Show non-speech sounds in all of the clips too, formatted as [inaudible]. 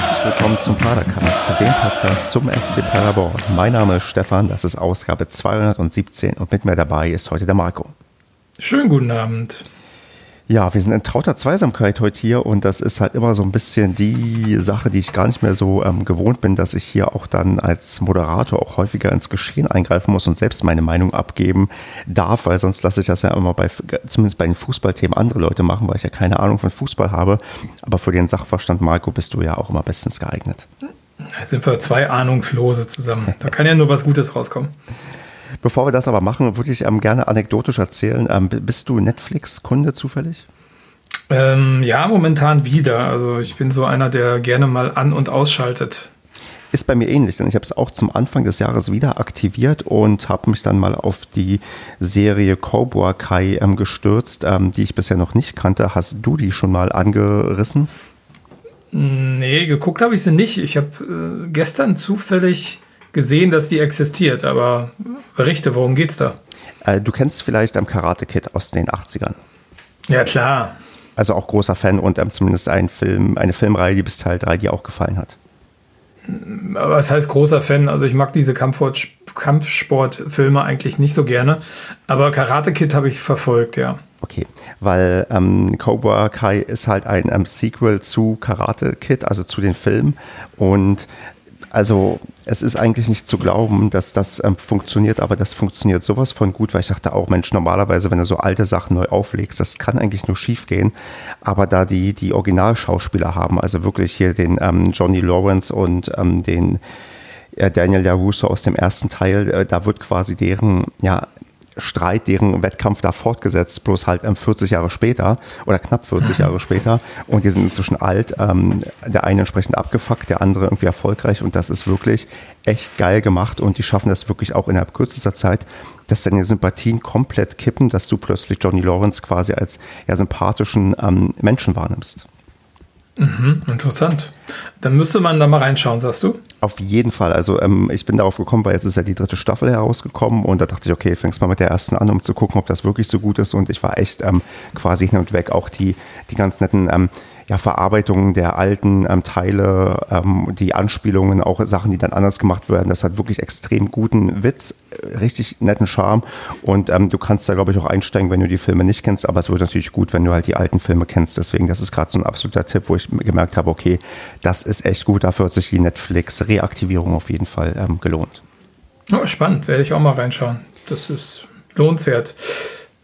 Herzlich willkommen zum Padercast, dem Podcast zum SC Paderborn. Mein Name ist Stefan, das ist Ausgabe 217 und mit mir dabei ist heute der Marco. Schönen guten Abend. Ja, wir sind in trauter Zweisamkeit heute hier und das ist halt immer so ein bisschen die Sache, die ich gar nicht mehr so ähm, gewohnt bin, dass ich hier auch dann als Moderator auch häufiger ins Geschehen eingreifen muss und selbst meine Meinung abgeben darf, weil sonst lasse ich das ja immer bei, zumindest bei den Fußballthemen andere Leute machen, weil ich ja keine Ahnung von Fußball habe. Aber für den Sachverstand, Marco, bist du ja auch immer bestens geeignet. Da sind wir zwei Ahnungslose zusammen. Da kann ja nur was Gutes rauskommen. Bevor wir das aber machen, würde ich ähm, gerne anekdotisch erzählen. Ähm, bist du Netflix-Kunde zufällig? Ähm, ja, momentan wieder. Also ich bin so einer, der gerne mal an- und ausschaltet. Ist bei mir ähnlich, denn ich habe es auch zum Anfang des Jahres wieder aktiviert und habe mich dann mal auf die Serie Cobra Kai ähm, gestürzt, ähm, die ich bisher noch nicht kannte. Hast du die schon mal angerissen? Nee, geguckt habe ich sie nicht. Ich habe äh, gestern zufällig gesehen, dass die existiert, aber berichte, worum geht's da? Äh, du kennst vielleicht am Karate Kid aus den 80ern. Ja, klar. Also auch großer Fan und ähm, zumindest ein Film, eine Filmreihe, die bis Teil 3 dir auch gefallen hat. Aber was heißt großer Fan? Also ich mag diese Kampfsportfilme eigentlich nicht so gerne. Aber Karate Kid habe ich verfolgt, ja. Okay, weil ähm, Cobra Kai ist halt ein ähm, Sequel zu Karate Kid, also zu den Filmen. Und also es ist eigentlich nicht zu glauben, dass das ähm, funktioniert, aber das funktioniert sowas von gut, weil ich dachte auch, Mensch, normalerweise, wenn du so alte Sachen neu auflegst, das kann eigentlich nur schief gehen. Aber da die, die Originalschauspieler haben, also wirklich hier den ähm, Johnny Lawrence und ähm, den äh, Daniel LaRusso aus dem ersten Teil, äh, da wird quasi deren, ja, Streit, deren Wettkampf da fortgesetzt, bloß halt ähm, 40 Jahre später oder knapp 40 mhm. Jahre später. Und die sind inzwischen alt. Ähm, der eine entsprechend abgefuckt, der andere irgendwie erfolgreich. Und das ist wirklich echt geil gemacht. Und die schaffen das wirklich auch innerhalb kürzester Zeit, dass deine Sympathien komplett kippen, dass du plötzlich Johnny Lawrence quasi als ja, sympathischen ähm, Menschen wahrnimmst. Mhm, interessant. Dann müsste man da mal reinschauen, sagst du? Auf jeden Fall. Also ähm, ich bin darauf gekommen, weil jetzt ist ja die dritte Staffel herausgekommen und da dachte ich, okay, fängst mal mit der ersten an, um zu gucken, ob das wirklich so gut ist. Und ich war echt ähm, quasi hin und weg. Auch die, die ganz netten ähm, ja, Verarbeitung der alten ähm, Teile, ähm, die Anspielungen, auch Sachen, die dann anders gemacht werden. Das hat wirklich extrem guten Witz, äh, richtig netten Charme. Und ähm, du kannst da, glaube ich, auch einsteigen, wenn du die Filme nicht kennst. Aber es wird natürlich gut, wenn du halt die alten Filme kennst. Deswegen, das ist gerade so ein absoluter Tipp, wo ich gemerkt habe, okay, das ist echt gut. Dafür hat sich die Netflix-Reaktivierung auf jeden Fall ähm, gelohnt. Oh, spannend, werde ich auch mal reinschauen. Das ist lohnenswert.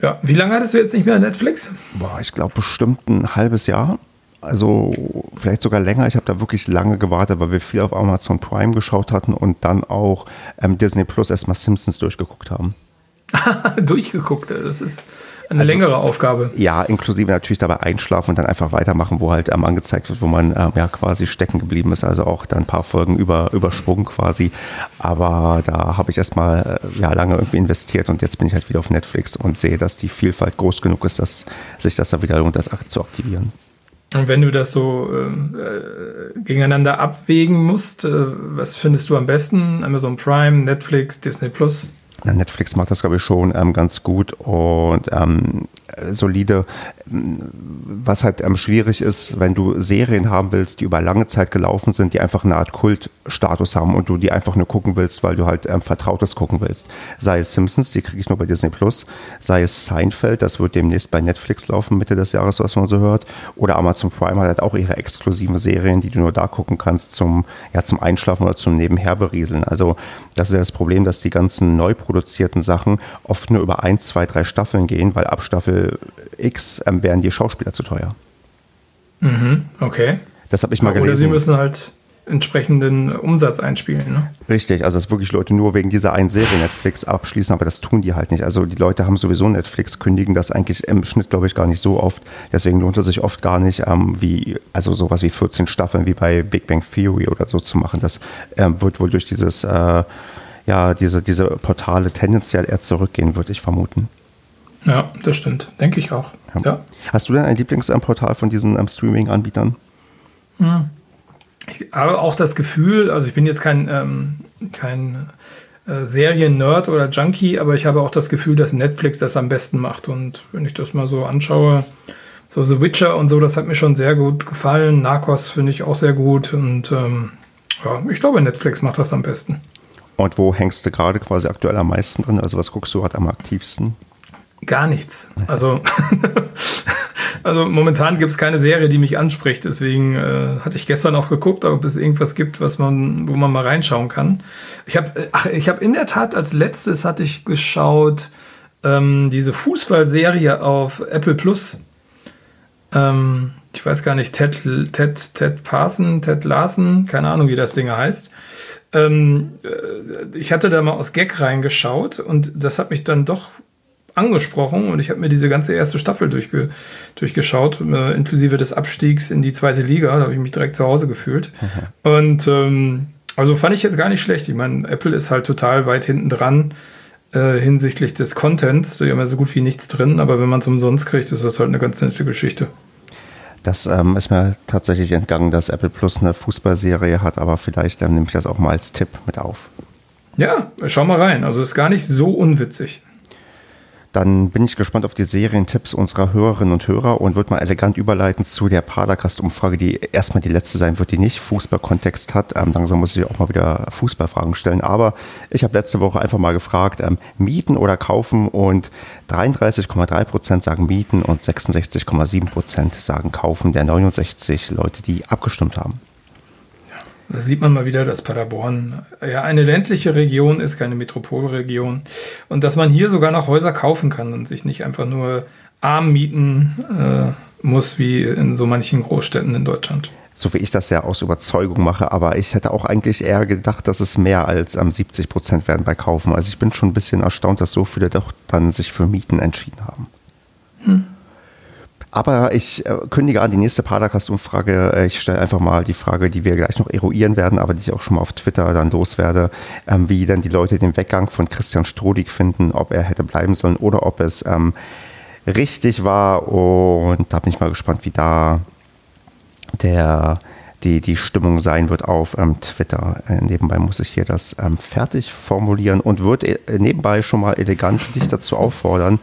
Ja, wie lange hattest du jetzt nicht mehr Netflix? Boah, ich glaube bestimmt ein halbes Jahr. Also vielleicht sogar länger. Ich habe da wirklich lange gewartet, weil wir viel auf Amazon Prime geschaut hatten und dann auch ähm, Disney Plus erstmal Simpsons durchgeguckt haben. [laughs] durchgeguckt, das ist eine also, längere Aufgabe. Ja, inklusive natürlich dabei einschlafen und dann einfach weitermachen, wo halt ähm, angezeigt wird, wo man ähm, ja quasi stecken geblieben ist. Also auch dann ein paar Folgen über, übersprungen quasi. Aber da habe ich erstmal äh, ja, lange irgendwie investiert und jetzt bin ich halt wieder auf Netflix und sehe, dass die Vielfalt groß genug ist, dass sich das da wieder lohnt, das zu aktivieren. Und wenn du das so ähm, äh, gegeneinander abwägen musst, äh, was findest du am besten? Amazon Prime, Netflix, Disney Plus? Netflix macht das, glaube ich, schon ähm, ganz gut und ähm, solide. Was halt ähm, schwierig ist, wenn du Serien haben willst, die über lange Zeit gelaufen sind, die einfach eine Art Kultstatus haben und du die einfach nur gucken willst, weil du halt ähm, Vertrautes gucken willst. Sei es Simpsons, die kriege ich nur bei Disney Plus, sei es Seinfeld, das wird demnächst bei Netflix laufen, Mitte des Jahres, was man so hört. Oder Amazon Prime hat halt auch ihre exklusiven Serien, die du nur da gucken kannst zum, ja, zum Einschlafen oder zum Nebenherberieseln. Also das ist ja das Problem, dass die ganzen neu produzierten Sachen oft nur über ein, zwei, drei Staffeln gehen, weil ab Staffel X ähm, wären die Schauspieler zu teuer. Mhm, okay. Das habe ich mal gelesen. Oder sie müssen halt entsprechenden Umsatz einspielen. Ne? Richtig, also dass wirklich Leute nur wegen dieser einen Serie Netflix abschließen, aber das tun die halt nicht. Also die Leute haben sowieso Netflix, kündigen das eigentlich im Schnitt, glaube ich, gar nicht so oft. Deswegen lohnt es sich oft gar nicht, ähm, wie, also sowas wie 14 Staffeln wie bei Big Bang Theory oder so zu machen. Das ähm, wird wohl durch dieses, äh, ja, diese, diese Portale tendenziell eher zurückgehen, würde ich vermuten. Ja, das stimmt. Denke ich auch. Ja. ja. Hast du denn ein Lieblingsportal von diesen ähm, Streaming-Anbietern? Hm. Ich habe auch das Gefühl, also ich bin jetzt kein, ähm, kein äh, Serien-Nerd oder Junkie, aber ich habe auch das Gefühl, dass Netflix das am besten macht. Und wenn ich das mal so anschaue, so The Witcher und so, das hat mir schon sehr gut gefallen. Narcos finde ich auch sehr gut und ähm, ja, ich glaube, Netflix macht das am besten. Und wo hängst du gerade quasi aktuell am meisten drin? Also was guckst du gerade am aktivsten? Gar nichts. Also, [laughs] also momentan gibt es keine Serie, die mich anspricht. Deswegen äh, hatte ich gestern auch geguckt, ob es irgendwas gibt, was man, wo man mal reinschauen kann. Ich habe, ach, ich habe in der Tat als letztes hatte ich geschaut ähm, diese Fußballserie auf Apple Plus. Ähm, ich weiß gar nicht, Ted, Ted, Ted Parson, Ted Larsen, keine Ahnung, wie das Ding heißt. Ähm, äh, ich hatte da mal aus Gag reingeschaut und das hat mich dann doch angesprochen und ich habe mir diese ganze erste Staffel durchge durchgeschaut, äh, inklusive des Abstiegs in die zweite Liga. Da habe ich mich direkt zu Hause gefühlt. Mhm. Und ähm, also fand ich jetzt gar nicht schlecht. Ich meine, Apple ist halt total weit hinten dran äh, hinsichtlich des Contents. Die haben ja so gut wie nichts drin, aber wenn man es umsonst kriegt, ist das halt eine ganz nette Geschichte. Das ähm, ist mir tatsächlich entgangen, dass Apple Plus eine Fußballserie hat, aber vielleicht ähm, nehme ich das auch mal als Tipp mit auf. Ja, schau mal rein. Also ist gar nicht so unwitzig. Dann bin ich gespannt auf die Serientipps unserer Hörerinnen und Hörer und würde mal elegant überleiten zu der Padercast-Umfrage, die erstmal die letzte sein wird, die nicht Fußballkontext hat. Ähm, langsam muss ich auch mal wieder Fußballfragen stellen. Aber ich habe letzte Woche einfach mal gefragt, ähm, mieten oder kaufen und 33,3 Prozent sagen mieten und 66,7 Prozent sagen kaufen der 69 Leute, die abgestimmt haben. Da sieht man mal wieder, dass Paderborn ja eine ländliche Region ist, keine Metropolregion. Und dass man hier sogar noch Häuser kaufen kann und sich nicht einfach nur arm mieten äh, muss, wie in so manchen Großstädten in Deutschland. So wie ich das ja aus Überzeugung mache, aber ich hätte auch eigentlich eher gedacht, dass es mehr als ähm, 70 Prozent werden bei Kaufen. Also ich bin schon ein bisschen erstaunt, dass so viele doch dann sich für Mieten entschieden haben. Hm. Aber ich äh, kündige an die nächste Padercast-Umfrage. Äh, ich stelle einfach mal die Frage, die wir gleich noch eruieren werden, aber die ich auch schon mal auf Twitter dann loswerde, ähm, wie denn die Leute den Weggang von Christian Strodig finden, ob er hätte bleiben sollen oder ob es ähm, richtig war. Und da bin ich mal gespannt, wie da der, die, die Stimmung sein wird auf ähm, Twitter. Äh, nebenbei muss ich hier das ähm, fertig formulieren und würde äh, nebenbei schon mal elegant dich dazu auffordern,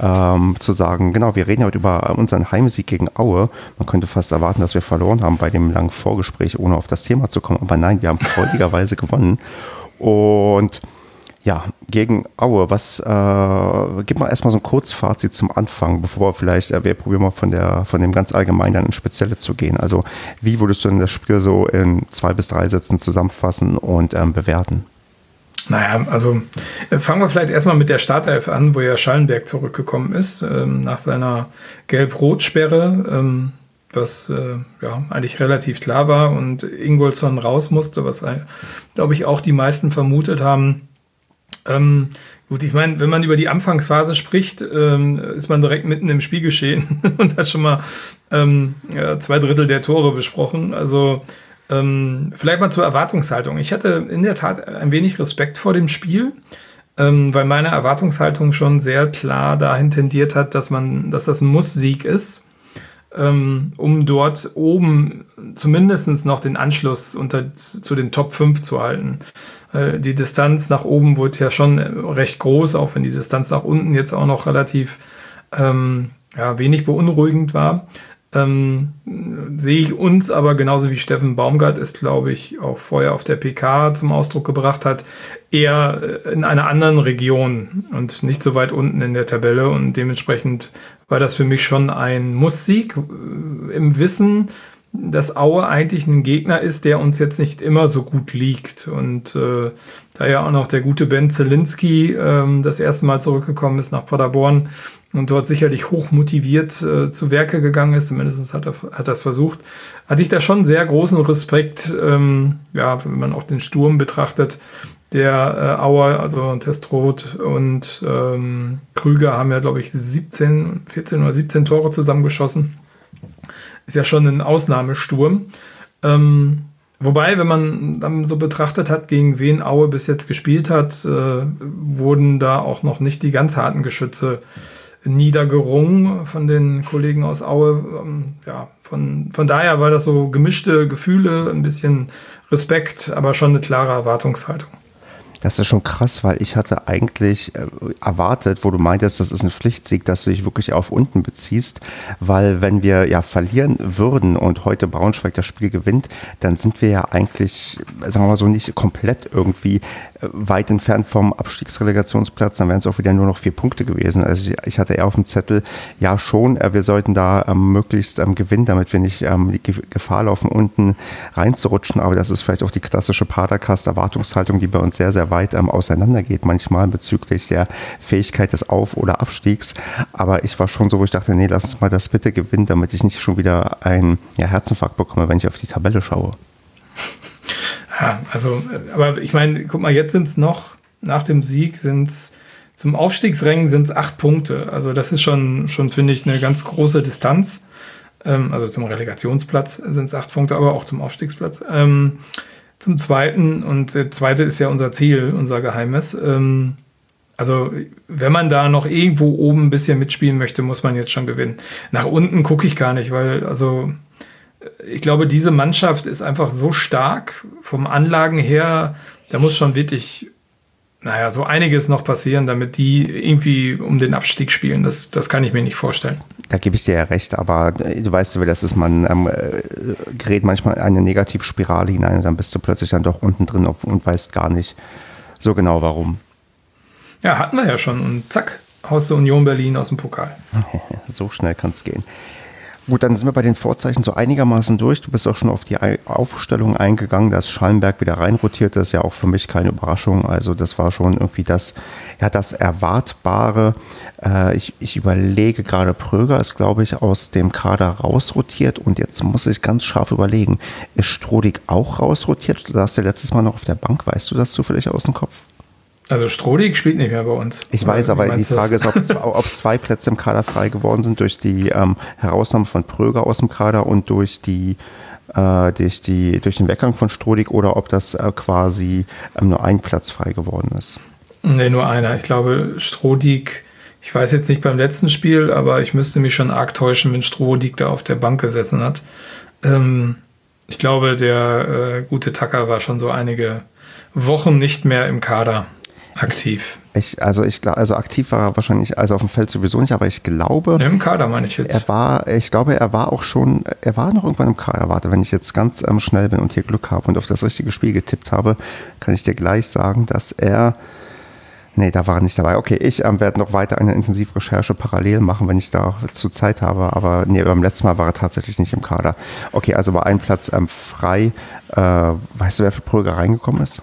ähm, zu sagen, genau, wir reden heute über unseren Heimsieg gegen Aue. Man könnte fast erwarten, dass wir verloren haben bei dem langen Vorgespräch, ohne auf das Thema zu kommen. Aber nein, wir haben freudigerweise [laughs] gewonnen. Und ja, gegen Aue, was, äh, gib mal erstmal so ein Kurzfazit zum Anfang, bevor wir vielleicht, äh, wir probieren mal von, der, von dem ganz allgemeinen dann ins Spezielle zu gehen. Also, wie würdest du denn das Spiel so in zwei bis drei Sätzen zusammenfassen und ähm, bewerten? Naja, also äh, fangen wir vielleicht erstmal mit der Startelf an, wo ja Schallenberg zurückgekommen ist, ähm, nach seiner Gelb-Rot-Sperre, ähm, was äh, ja eigentlich relativ klar war und Ingolson raus musste, was, äh, glaube ich, auch die meisten vermutet haben. Ähm, gut, ich meine, wenn man über die Anfangsphase spricht, ähm, ist man direkt mitten im Spiel geschehen [laughs] und hat schon mal ähm, ja, zwei Drittel der Tore besprochen. Also ähm, vielleicht mal zur Erwartungshaltung. Ich hatte in der Tat ein wenig Respekt vor dem Spiel, ähm, weil meine Erwartungshaltung schon sehr klar dahin tendiert hat, dass man, dass das ein Muss-Sieg ist, ähm, um dort oben zumindest noch den Anschluss unter, zu den Top 5 zu halten. Äh, die Distanz nach oben wurde ja schon recht groß, auch wenn die Distanz nach unten jetzt auch noch relativ ähm, ja, wenig beunruhigend war ähm, sehe ich uns aber genauso wie Steffen Baumgart es, glaube ich, auch vorher auf der PK zum Ausdruck gebracht hat, eher äh, in einer anderen Region und nicht so weit unten in der Tabelle. Und dementsprechend war das für mich schon ein Muss-Sieg äh, im Wissen, dass Aue eigentlich ein Gegner ist, der uns jetzt nicht immer so gut liegt. Und äh, da ja auch noch der gute Ben Zelinski ähm, das erste Mal zurückgekommen ist nach Paderborn, und dort sicherlich hoch motiviert äh, zu Werke gegangen ist, zumindest hat er hat das versucht, hatte ich da schon sehr großen Respekt, ähm, ja, wenn man auch den Sturm betrachtet, der äh, Auer, also Testroth und ähm, Krüger haben ja, glaube ich, 17, 14 oder 17 Tore zusammengeschossen. Ist ja schon ein Ausnahmesturm. Ähm, wobei, wenn man dann so betrachtet hat, gegen wen Aue bis jetzt gespielt hat, äh, wurden da auch noch nicht die ganz harten Geschütze äh, niedergerungen von den Kollegen aus Aue. Ähm, ja, von, von daher war das so gemischte Gefühle, ein bisschen Respekt, aber schon eine klare Erwartungshaltung. Das ist schon krass, weil ich hatte eigentlich äh, erwartet, wo du meintest, das ist ein Pflichtsieg, dass du dich wirklich auf unten beziehst, weil wenn wir ja verlieren würden und heute Braunschweig das Spiel gewinnt, dann sind wir ja eigentlich, sagen wir mal so, nicht komplett irgendwie weit entfernt vom Abstiegsrelegationsplatz, dann wären es auch wieder nur noch vier Punkte gewesen. Also ich, ich hatte eher auf dem Zettel, ja schon, äh, wir sollten da ähm, möglichst ähm, gewinnen, damit wir nicht ähm, die Gefahr laufen, unten reinzurutschen, aber das ist vielleicht auch die klassische Padercast-Erwartungshaltung, die bei uns sehr, sehr weit ähm, auseinandergeht, manchmal bezüglich der Fähigkeit des Auf- oder Abstiegs. Aber ich war schon so, wo ich dachte, nee, lass mal das bitte gewinnen, damit ich nicht schon wieder einen ja, Herzinfarkt bekomme, wenn ich auf die Tabelle schaue. Ja, also, aber ich meine, guck mal, jetzt sind es noch, nach dem Sieg sind es zum Aufstiegsrängen sind es acht Punkte. Also das ist schon, schon finde ich, eine ganz große Distanz. Ähm, also zum Relegationsplatz sind es acht Punkte, aber auch zum Aufstiegsplatz. Ähm, zum Zweiten, und der Zweite ist ja unser Ziel, unser Geheimes. Ähm, also, wenn man da noch irgendwo oben ein bisschen mitspielen möchte, muss man jetzt schon gewinnen. Nach unten gucke ich gar nicht, weil, also, ich glaube, diese Mannschaft ist einfach so stark vom Anlagen her, da muss schon wirklich naja, so einiges noch passieren, damit die irgendwie um den Abstieg spielen. Das, das kann ich mir nicht vorstellen. Da gebe ich dir ja recht, aber äh, du weißt, wie das ist, man ähm, äh, gerät manchmal in eine Negativspirale hinein und dann bist du plötzlich dann doch unten drin und weißt gar nicht so genau warum. Ja, hatten wir ja schon und zack, haust du Union Berlin aus dem Pokal. [laughs] so schnell kann es gehen. Gut, dann sind wir bei den Vorzeichen so einigermaßen durch. Du bist auch schon auf die Aufstellung eingegangen, dass Schallenberg wieder reinrotiert. Das ist ja auch für mich keine Überraschung. Also das war schon irgendwie das, ja, das Erwartbare. Äh, ich, ich überlege gerade, Pröger ist, glaube ich, aus dem Kader rausrotiert. Und jetzt muss ich ganz scharf überlegen, ist Strodig auch rausrotiert? Du saß ja letztes Mal noch auf der Bank. Weißt du das zufällig aus dem Kopf? Also Strodig spielt nicht mehr bei uns. Ich weiß, aber die Frage das? ist, ob, [laughs] ob, zwei Plätze im Kader frei geworden sind durch die ähm, Herausnahme von Pröger aus dem Kader und durch die äh, durch, die, durch den Weggang von Strodig oder ob das äh, quasi ähm, nur ein Platz frei geworden ist. Nee, nur einer. Ich glaube, Strodig, ich weiß jetzt nicht beim letzten Spiel, aber ich müsste mich schon arg täuschen, wenn Strodig da auf der Bank gesessen hat. Ähm, ich glaube, der äh, gute Tacker war schon so einige Wochen nicht mehr im Kader. Aktiv. Ich, also ich also aktiv war er wahrscheinlich, also auf dem Feld sowieso nicht, aber ich glaube. Im Kader meine ich jetzt. Er war, ich glaube, er war auch schon, er war noch irgendwann im Kader. Warte, wenn ich jetzt ganz ähm, schnell bin und hier Glück habe und auf das richtige Spiel getippt habe, kann ich dir gleich sagen, dass er. Nee, da war er nicht dabei. Okay, ich ähm, werde noch weiter eine Intensivrecherche parallel machen, wenn ich da zu Zeit habe. Aber nee, beim letzten Mal war er tatsächlich nicht im Kader. Okay, also war ein Platz ähm, frei. Äh, weißt du, wer für Prüger reingekommen ist?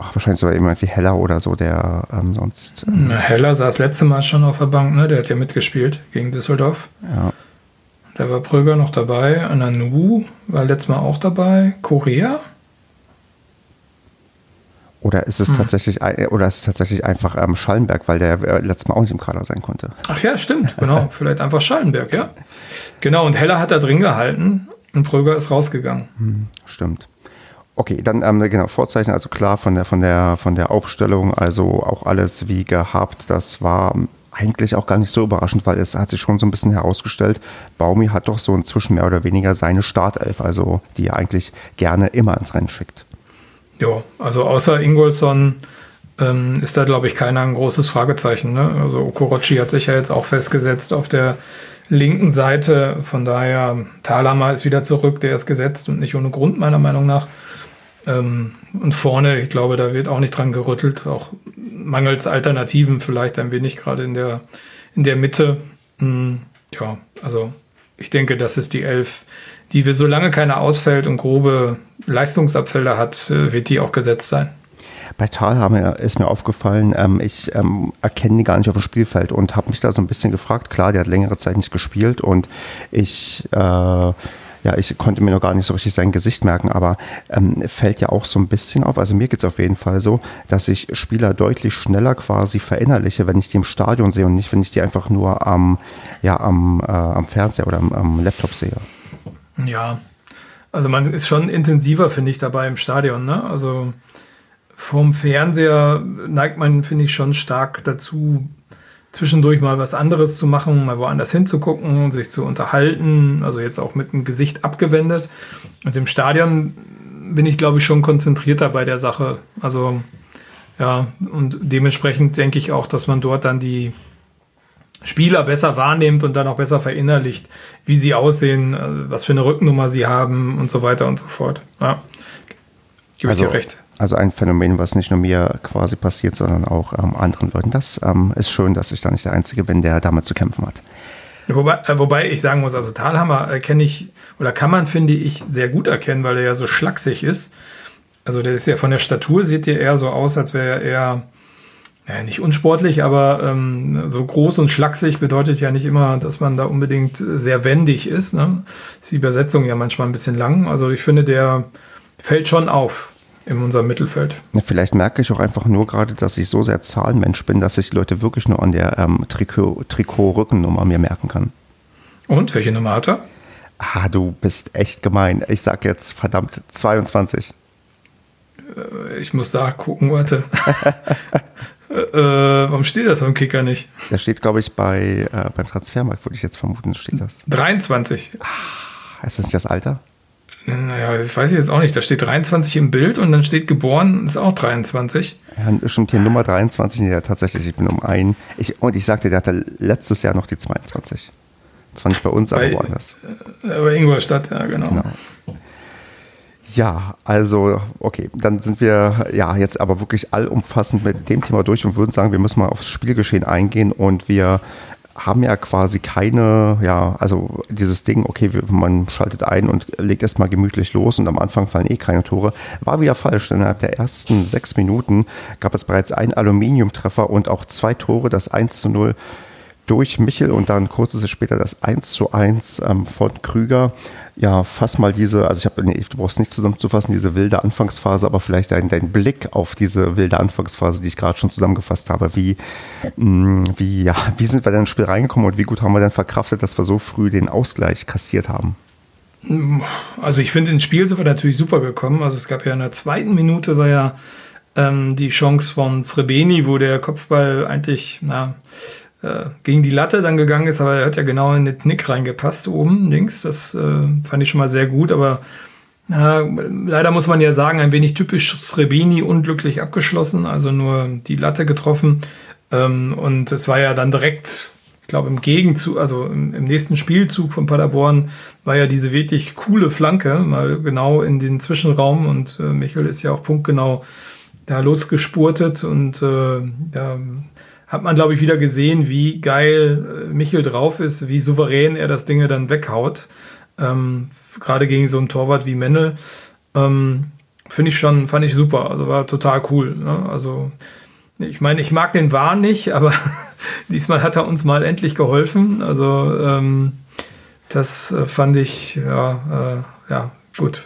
Ach, wahrscheinlich sogar jemand wie Heller oder so, der ähm, sonst. Ähm Heller saß letzte Mal schon auf der Bank, ne? Der hat ja mitgespielt gegen Düsseldorf. Ja. Da war Pröger noch dabei. Ananu war letztes Mal auch dabei. Korea? Oder ist es hm. tatsächlich oder ist es tatsächlich einfach ähm, Schallenberg, weil der äh, letztes Mal auch nicht im Kader sein konnte? Ach ja, stimmt, genau. [laughs] Vielleicht einfach Schallenberg, ja. Genau, und Heller hat da drin gehalten und Pröger ist rausgegangen. Hm, stimmt. Okay, dann ähm, genau, Vorzeichen, also klar von der, von, der, von der Aufstellung, also auch alles wie gehabt, das war eigentlich auch gar nicht so überraschend, weil es hat sich schon so ein bisschen herausgestellt, Baumi hat doch so inzwischen mehr oder weniger seine Startelf, also die er eigentlich gerne immer ins Rennen schickt. Ja, also außer Ingolson ähm, ist da, glaube ich, keiner ein großes Fragezeichen. Ne? Also Okorochi hat sich ja jetzt auch festgesetzt auf der linken Seite. Von daher, Thalama ist wieder zurück, der ist gesetzt und nicht ohne Grund, meiner Meinung nach. Ähm, und vorne, ich glaube, da wird auch nicht dran gerüttelt, auch mangels Alternativen vielleicht ein wenig gerade in der, in der Mitte. Hm, ja, also ich denke, das ist die Elf, die wir, solange keiner ausfällt und grobe Leistungsabfälle hat, äh, wird die auch gesetzt sein. Bei Tal ist mir aufgefallen, ähm, ich ähm, erkenne die gar nicht auf dem Spielfeld und habe mich da so ein bisschen gefragt. Klar, der hat längere Zeit nicht gespielt und ich äh, ja, ich konnte mir noch gar nicht so richtig sein Gesicht merken, aber ähm, fällt ja auch so ein bisschen auf. Also mir geht es auf jeden Fall so, dass ich Spieler deutlich schneller quasi verinnerliche, wenn ich die im Stadion sehe und nicht, wenn ich die einfach nur am, ja, am, äh, am Fernseher oder am, am Laptop sehe. Ja, also man ist schon intensiver, finde ich, dabei im Stadion. Ne? Also vom Fernseher neigt man, finde ich, schon stark dazu, zwischendurch mal was anderes zu machen, mal woanders hinzugucken sich zu unterhalten, also jetzt auch mit dem Gesicht abgewendet. Und im Stadion bin ich, glaube ich, schon konzentrierter bei der Sache. Also, ja, und dementsprechend denke ich auch, dass man dort dann die Spieler besser wahrnimmt und dann auch besser verinnerlicht, wie sie aussehen, äh, was für eine Rückennummer sie haben und so weiter und so fort. Ja, gebe also, ich dir recht. Also ein Phänomen, was nicht nur mir quasi passiert, sondern auch ähm, anderen Leuten. Das ähm, ist schön, dass ich da nicht der Einzige bin, der damit zu kämpfen hat. Wobei, äh, wobei ich sagen muss, also Talhammer erkenne ich, oder kann man, finde ich, sehr gut erkennen, weil er ja so schlaksig ist. Also der ist ja von der Statur, sieht ja eher so aus, als wäre er eher, naja, nicht unsportlich, aber ähm, so groß und schlaksig bedeutet ja nicht immer, dass man da unbedingt sehr wendig ist. Ne? Ist die Übersetzung ja manchmal ein bisschen lang. Also ich finde, der fällt schon auf in unserem Mittelfeld. Vielleicht merke ich auch einfach nur gerade, dass ich so sehr Zahlenmensch bin, dass ich die Leute wirklich nur an der ähm, Trikot-Rückennummer mir merken kann. Und welche Nummer hat er? Ah, du bist echt gemein. Ich sag jetzt verdammt 22. Äh, ich muss da gucken, warte. [laughs] äh, warum steht das beim Kicker nicht? Der steht, glaube ich, bei, äh, beim Transfermarkt, würde ich jetzt vermuten, steht das. 23. Ah, ist das nicht das Alter? Naja, das weiß ich jetzt auch nicht. Da steht 23 im Bild und dann steht geboren, ist auch 23. Ja, stimmt hier Nummer 23, ja tatsächlich, ich bin um ein. Ich, und ich sagte, der hatte letztes Jahr noch die 22. Zwar nicht bei uns, bei, aber woanders. Äh, bei Ingolstadt, ja, genau. genau. Ja, also, okay, dann sind wir ja jetzt aber wirklich allumfassend mit dem Thema durch und würden sagen, wir müssen mal aufs Spielgeschehen eingehen und wir haben ja quasi keine, ja, also dieses Ding, okay, man schaltet ein und legt erstmal gemütlich los und am Anfang fallen eh keine Tore, war wieder falsch. Innerhalb der ersten sechs Minuten gab es bereits einen Aluminiumtreffer und auch zwei Tore, das 1 zu 0 durch Michel und dann kurze Zeit später das 1 zu 1 ähm, von Krüger. Ja, fass mal diese, also ich habe, nee, du brauchst nicht zusammenzufassen, diese wilde Anfangsphase, aber vielleicht dein, dein Blick auf diese wilde Anfangsphase, die ich gerade schon zusammengefasst habe. Wie, mh, mm, wie, ja, wie sind wir denn ins Spiel reingekommen und wie gut haben wir denn verkraftet, dass wir so früh den Ausgleich kassiert haben? Also ich finde, ins Spiel sind wir natürlich super gekommen. Also es gab ja in der zweiten Minute war ja ähm, die Chance von Srebeni, wo der Kopfball eigentlich, na, äh, gegen die Latte dann gegangen ist, aber er hat ja genau in den Knick reingepasst oben links. Das äh, fand ich schon mal sehr gut, aber na, leider muss man ja sagen, ein wenig typisch Srebini unglücklich abgeschlossen, also nur die Latte getroffen. Ähm, und es war ja dann direkt, ich glaube, im Gegenzug, also im, im, nächsten Spielzug von Paderborn war ja diese wirklich coole Flanke, mal genau in den Zwischenraum und äh, Michel ist ja auch punktgenau da losgespurtet und äh, da hat man, glaube ich, wieder gesehen, wie geil äh, Michel drauf ist, wie souverän er das Ding dann weghaut. Ähm, Gerade gegen so einen Torwart wie Mendel. Ähm, Finde ich schon, fand ich super. Also war total cool. Ne? Also, ich meine, ich mag den Wahn nicht, [laughs] aber diesmal hat er uns mal endlich geholfen. Also, ähm, das äh, fand ich, ja, äh, ja, gut.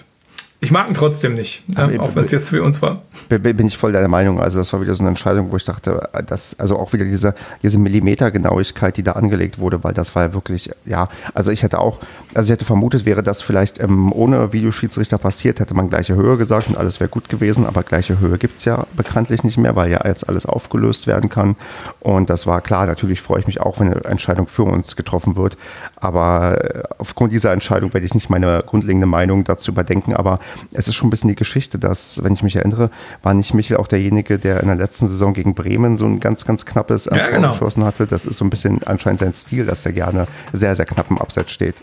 Ich mag ihn trotzdem nicht, äh, auch wenn es jetzt für uns war. Bin ich voll deiner Meinung. Also das war wieder so eine Entscheidung, wo ich dachte, dass also auch wieder diese, diese Millimetergenauigkeit, die da angelegt wurde, weil das war ja wirklich, ja, also ich hätte auch, also ich hätte vermutet, wäre das vielleicht ähm, ohne Videoschiedsrichter passiert, hätte man gleiche Höhe gesagt und alles wäre gut gewesen, aber gleiche Höhe gibt es ja bekanntlich nicht mehr, weil ja jetzt alles aufgelöst werden kann. Und das war klar, natürlich freue ich mich auch, wenn eine Entscheidung für uns getroffen wird. Aber äh, aufgrund dieser Entscheidung werde ich nicht meine grundlegende Meinung dazu überdenken, aber es ist schon ein bisschen die Geschichte, dass, wenn ich mich erinnere, war nicht Michel auch derjenige, der in der letzten Saison gegen Bremen so ein ganz, ganz knappes ja, genau. geschossen hatte. Das ist so ein bisschen anscheinend sein Stil, dass er gerne sehr, sehr knapp im Abseits steht.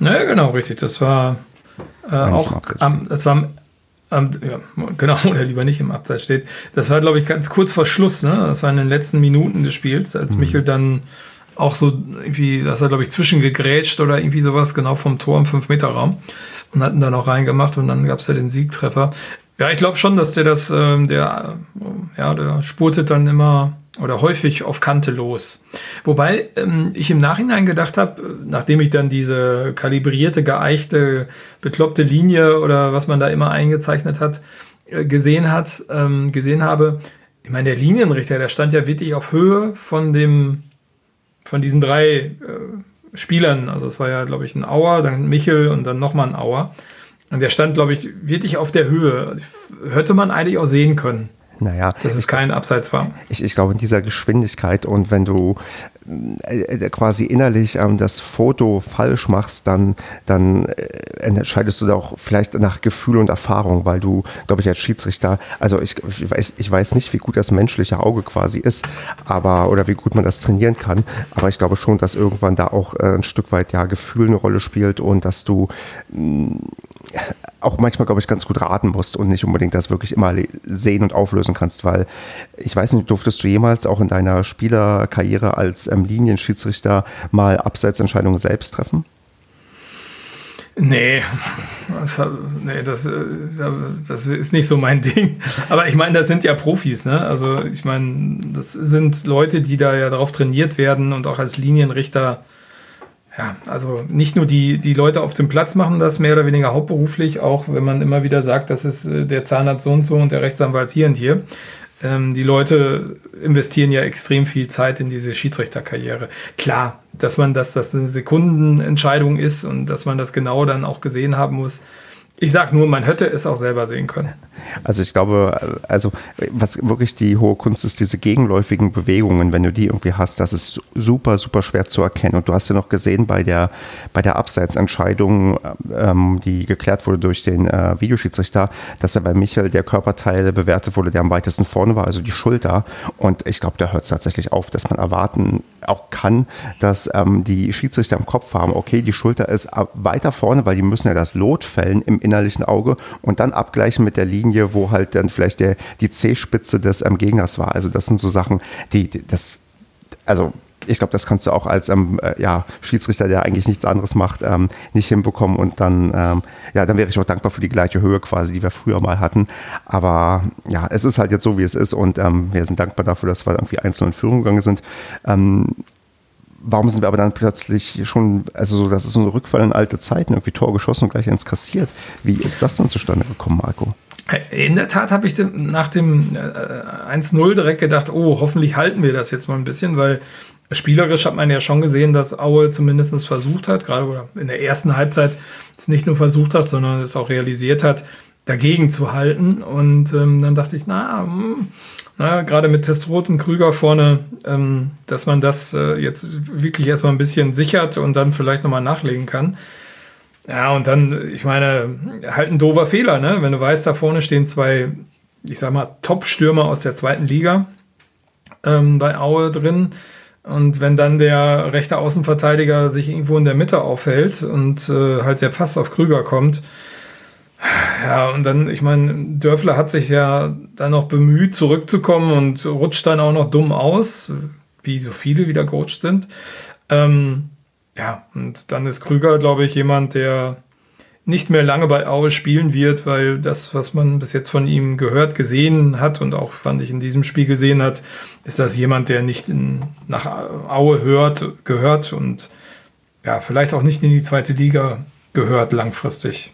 Ja, genau, richtig. Das war äh, auch am, das war am, ja, genau, [laughs] oder lieber nicht im Abseits steht. Das war, glaube ich, ganz kurz vor Schluss, ne? Das war in den letzten Minuten des Spiels, als mhm. Michel dann auch so irgendwie, das hat, glaube ich, zwischengegrätscht oder irgendwie sowas, genau vom Tor im 5-Meter-Raum und hatten da noch reingemacht und dann gab es ja den Siegtreffer. Ja, ich glaube schon, dass der das, ähm, der, ja, der spurtet dann immer oder häufig auf Kante los. Wobei ähm, ich im Nachhinein gedacht habe, nachdem ich dann diese kalibrierte, geeichte, bekloppte Linie oder was man da immer eingezeichnet hat, äh, gesehen hat, ähm, gesehen habe, ich meine, der Linienrichter, der stand ja wirklich auf Höhe von dem, von diesen drei äh, Spielern. Also es war ja, glaube ich, ein Auer, dann Michel und dann nochmal ein Auer. Und der stand, glaube ich, wirklich auf der Höhe. Hätte man eigentlich auch sehen können. Naja, dass es kein Abseits war. Ich, ich glaube, in dieser Geschwindigkeit und wenn du äh, quasi innerlich ähm, das Foto falsch machst, dann, dann äh, entscheidest du da auch vielleicht nach Gefühl und Erfahrung, weil du, glaube ich, als Schiedsrichter, also ich, ich, weiß, ich weiß nicht, wie gut das menschliche Auge quasi ist, aber oder wie gut man das trainieren kann, aber ich glaube schon, dass irgendwann da auch äh, ein Stück weit ja Gefühl eine Rolle spielt und dass du mh, auch manchmal, glaube ich, ganz gut raten musst und nicht unbedingt das wirklich immer sehen und auflösen kannst, weil ich weiß nicht, durftest du jemals auch in deiner Spielerkarriere als ähm, Linienschiedsrichter mal Abseitsentscheidungen selbst treffen? Nee, das, nee das, äh, das ist nicht so mein [laughs] Ding. Aber ich meine, das sind ja Profis, ne? Also ich meine, das sind Leute, die da ja darauf trainiert werden und auch als Linienrichter ja, also nicht nur die, die Leute auf dem Platz machen das mehr oder weniger hauptberuflich, auch wenn man immer wieder sagt, das ist äh, der Zahnarzt so und so und der Rechtsanwalt hier und hier. Ähm, die Leute investieren ja extrem viel Zeit in diese Schiedsrichterkarriere. Klar, dass man das, dass das eine Sekundenentscheidung ist und dass man das genau dann auch gesehen haben muss, ich sag nur, man hätte es auch selber sehen können. Also ich glaube, also was wirklich die hohe Kunst ist, diese gegenläufigen Bewegungen, wenn du die irgendwie hast, das ist super, super schwer zu erkennen. Und du hast ja noch gesehen bei der, bei der Abseitsentscheidung, ähm, die geklärt wurde durch den äh, Videoschiedsrichter, dass er bei Michael der Körperteil bewertet wurde, der am weitesten vorne war, also die Schulter. Und ich glaube, da hört es tatsächlich auf, dass man erwarten auch kann, dass ähm, die Schiedsrichter im Kopf haben, okay, die Schulter ist weiter vorne, weil die müssen ja das Lot fällen im innerlichen Auge und dann abgleichen mit der Linie, wo halt dann vielleicht der, die C-Spitze des ähm, Gegners war. Also das sind so Sachen, die, die das, also ich glaube, das kannst du auch als ähm, äh, ja, Schiedsrichter, der eigentlich nichts anderes macht, ähm, nicht hinbekommen. Und dann, ähm, ja, dann wäre ich auch dankbar für die gleiche Höhe quasi, die wir früher mal hatten. Aber ja, es ist halt jetzt so, wie es ist. Und ähm, wir sind dankbar dafür, dass wir irgendwie einzeln in Führung gegangen sind. Ähm, warum sind wir aber dann plötzlich schon, also so, das ist so ein Rückfall in alte Zeiten, irgendwie Tor geschossen und gleich eins kassiert. Wie ist das dann zustande gekommen, Marco? In der Tat habe ich nach dem 1-0 äh, direkt gedacht, oh, hoffentlich halten wir das jetzt mal ein bisschen, weil spielerisch hat man ja schon gesehen, dass Aue zumindest versucht hat, gerade in der ersten Halbzeit es nicht nur versucht hat, sondern es auch realisiert hat, dagegen zu halten. Und ähm, dann dachte ich, na, hm, na, gerade mit Testrot und Krüger vorne, ähm, dass man das äh, jetzt wirklich erstmal ein bisschen sichert und dann vielleicht nochmal nachlegen kann. Ja, und dann, ich meine, halt ein doofer Fehler, ne? Wenn du weißt, da vorne stehen zwei, ich sag mal, Top-Stürmer aus der zweiten Liga ähm, bei Aue drin. Und wenn dann der rechte Außenverteidiger sich irgendwo in der Mitte aufhält und äh, halt der Pass auf Krüger kommt, ja, und dann, ich meine, Dörfler hat sich ja dann noch bemüht, zurückzukommen und rutscht dann auch noch dumm aus, wie so viele wieder gerutscht sind. Ähm, ja, und dann ist Krüger, glaube ich, jemand, der nicht mehr lange bei Aue spielen wird, weil das, was man bis jetzt von ihm gehört, gesehen hat und auch, fand ich, in diesem Spiel gesehen hat, ist das jemand, der nicht in, nach Aue hört, gehört und ja, vielleicht auch nicht in die zweite Liga gehört langfristig.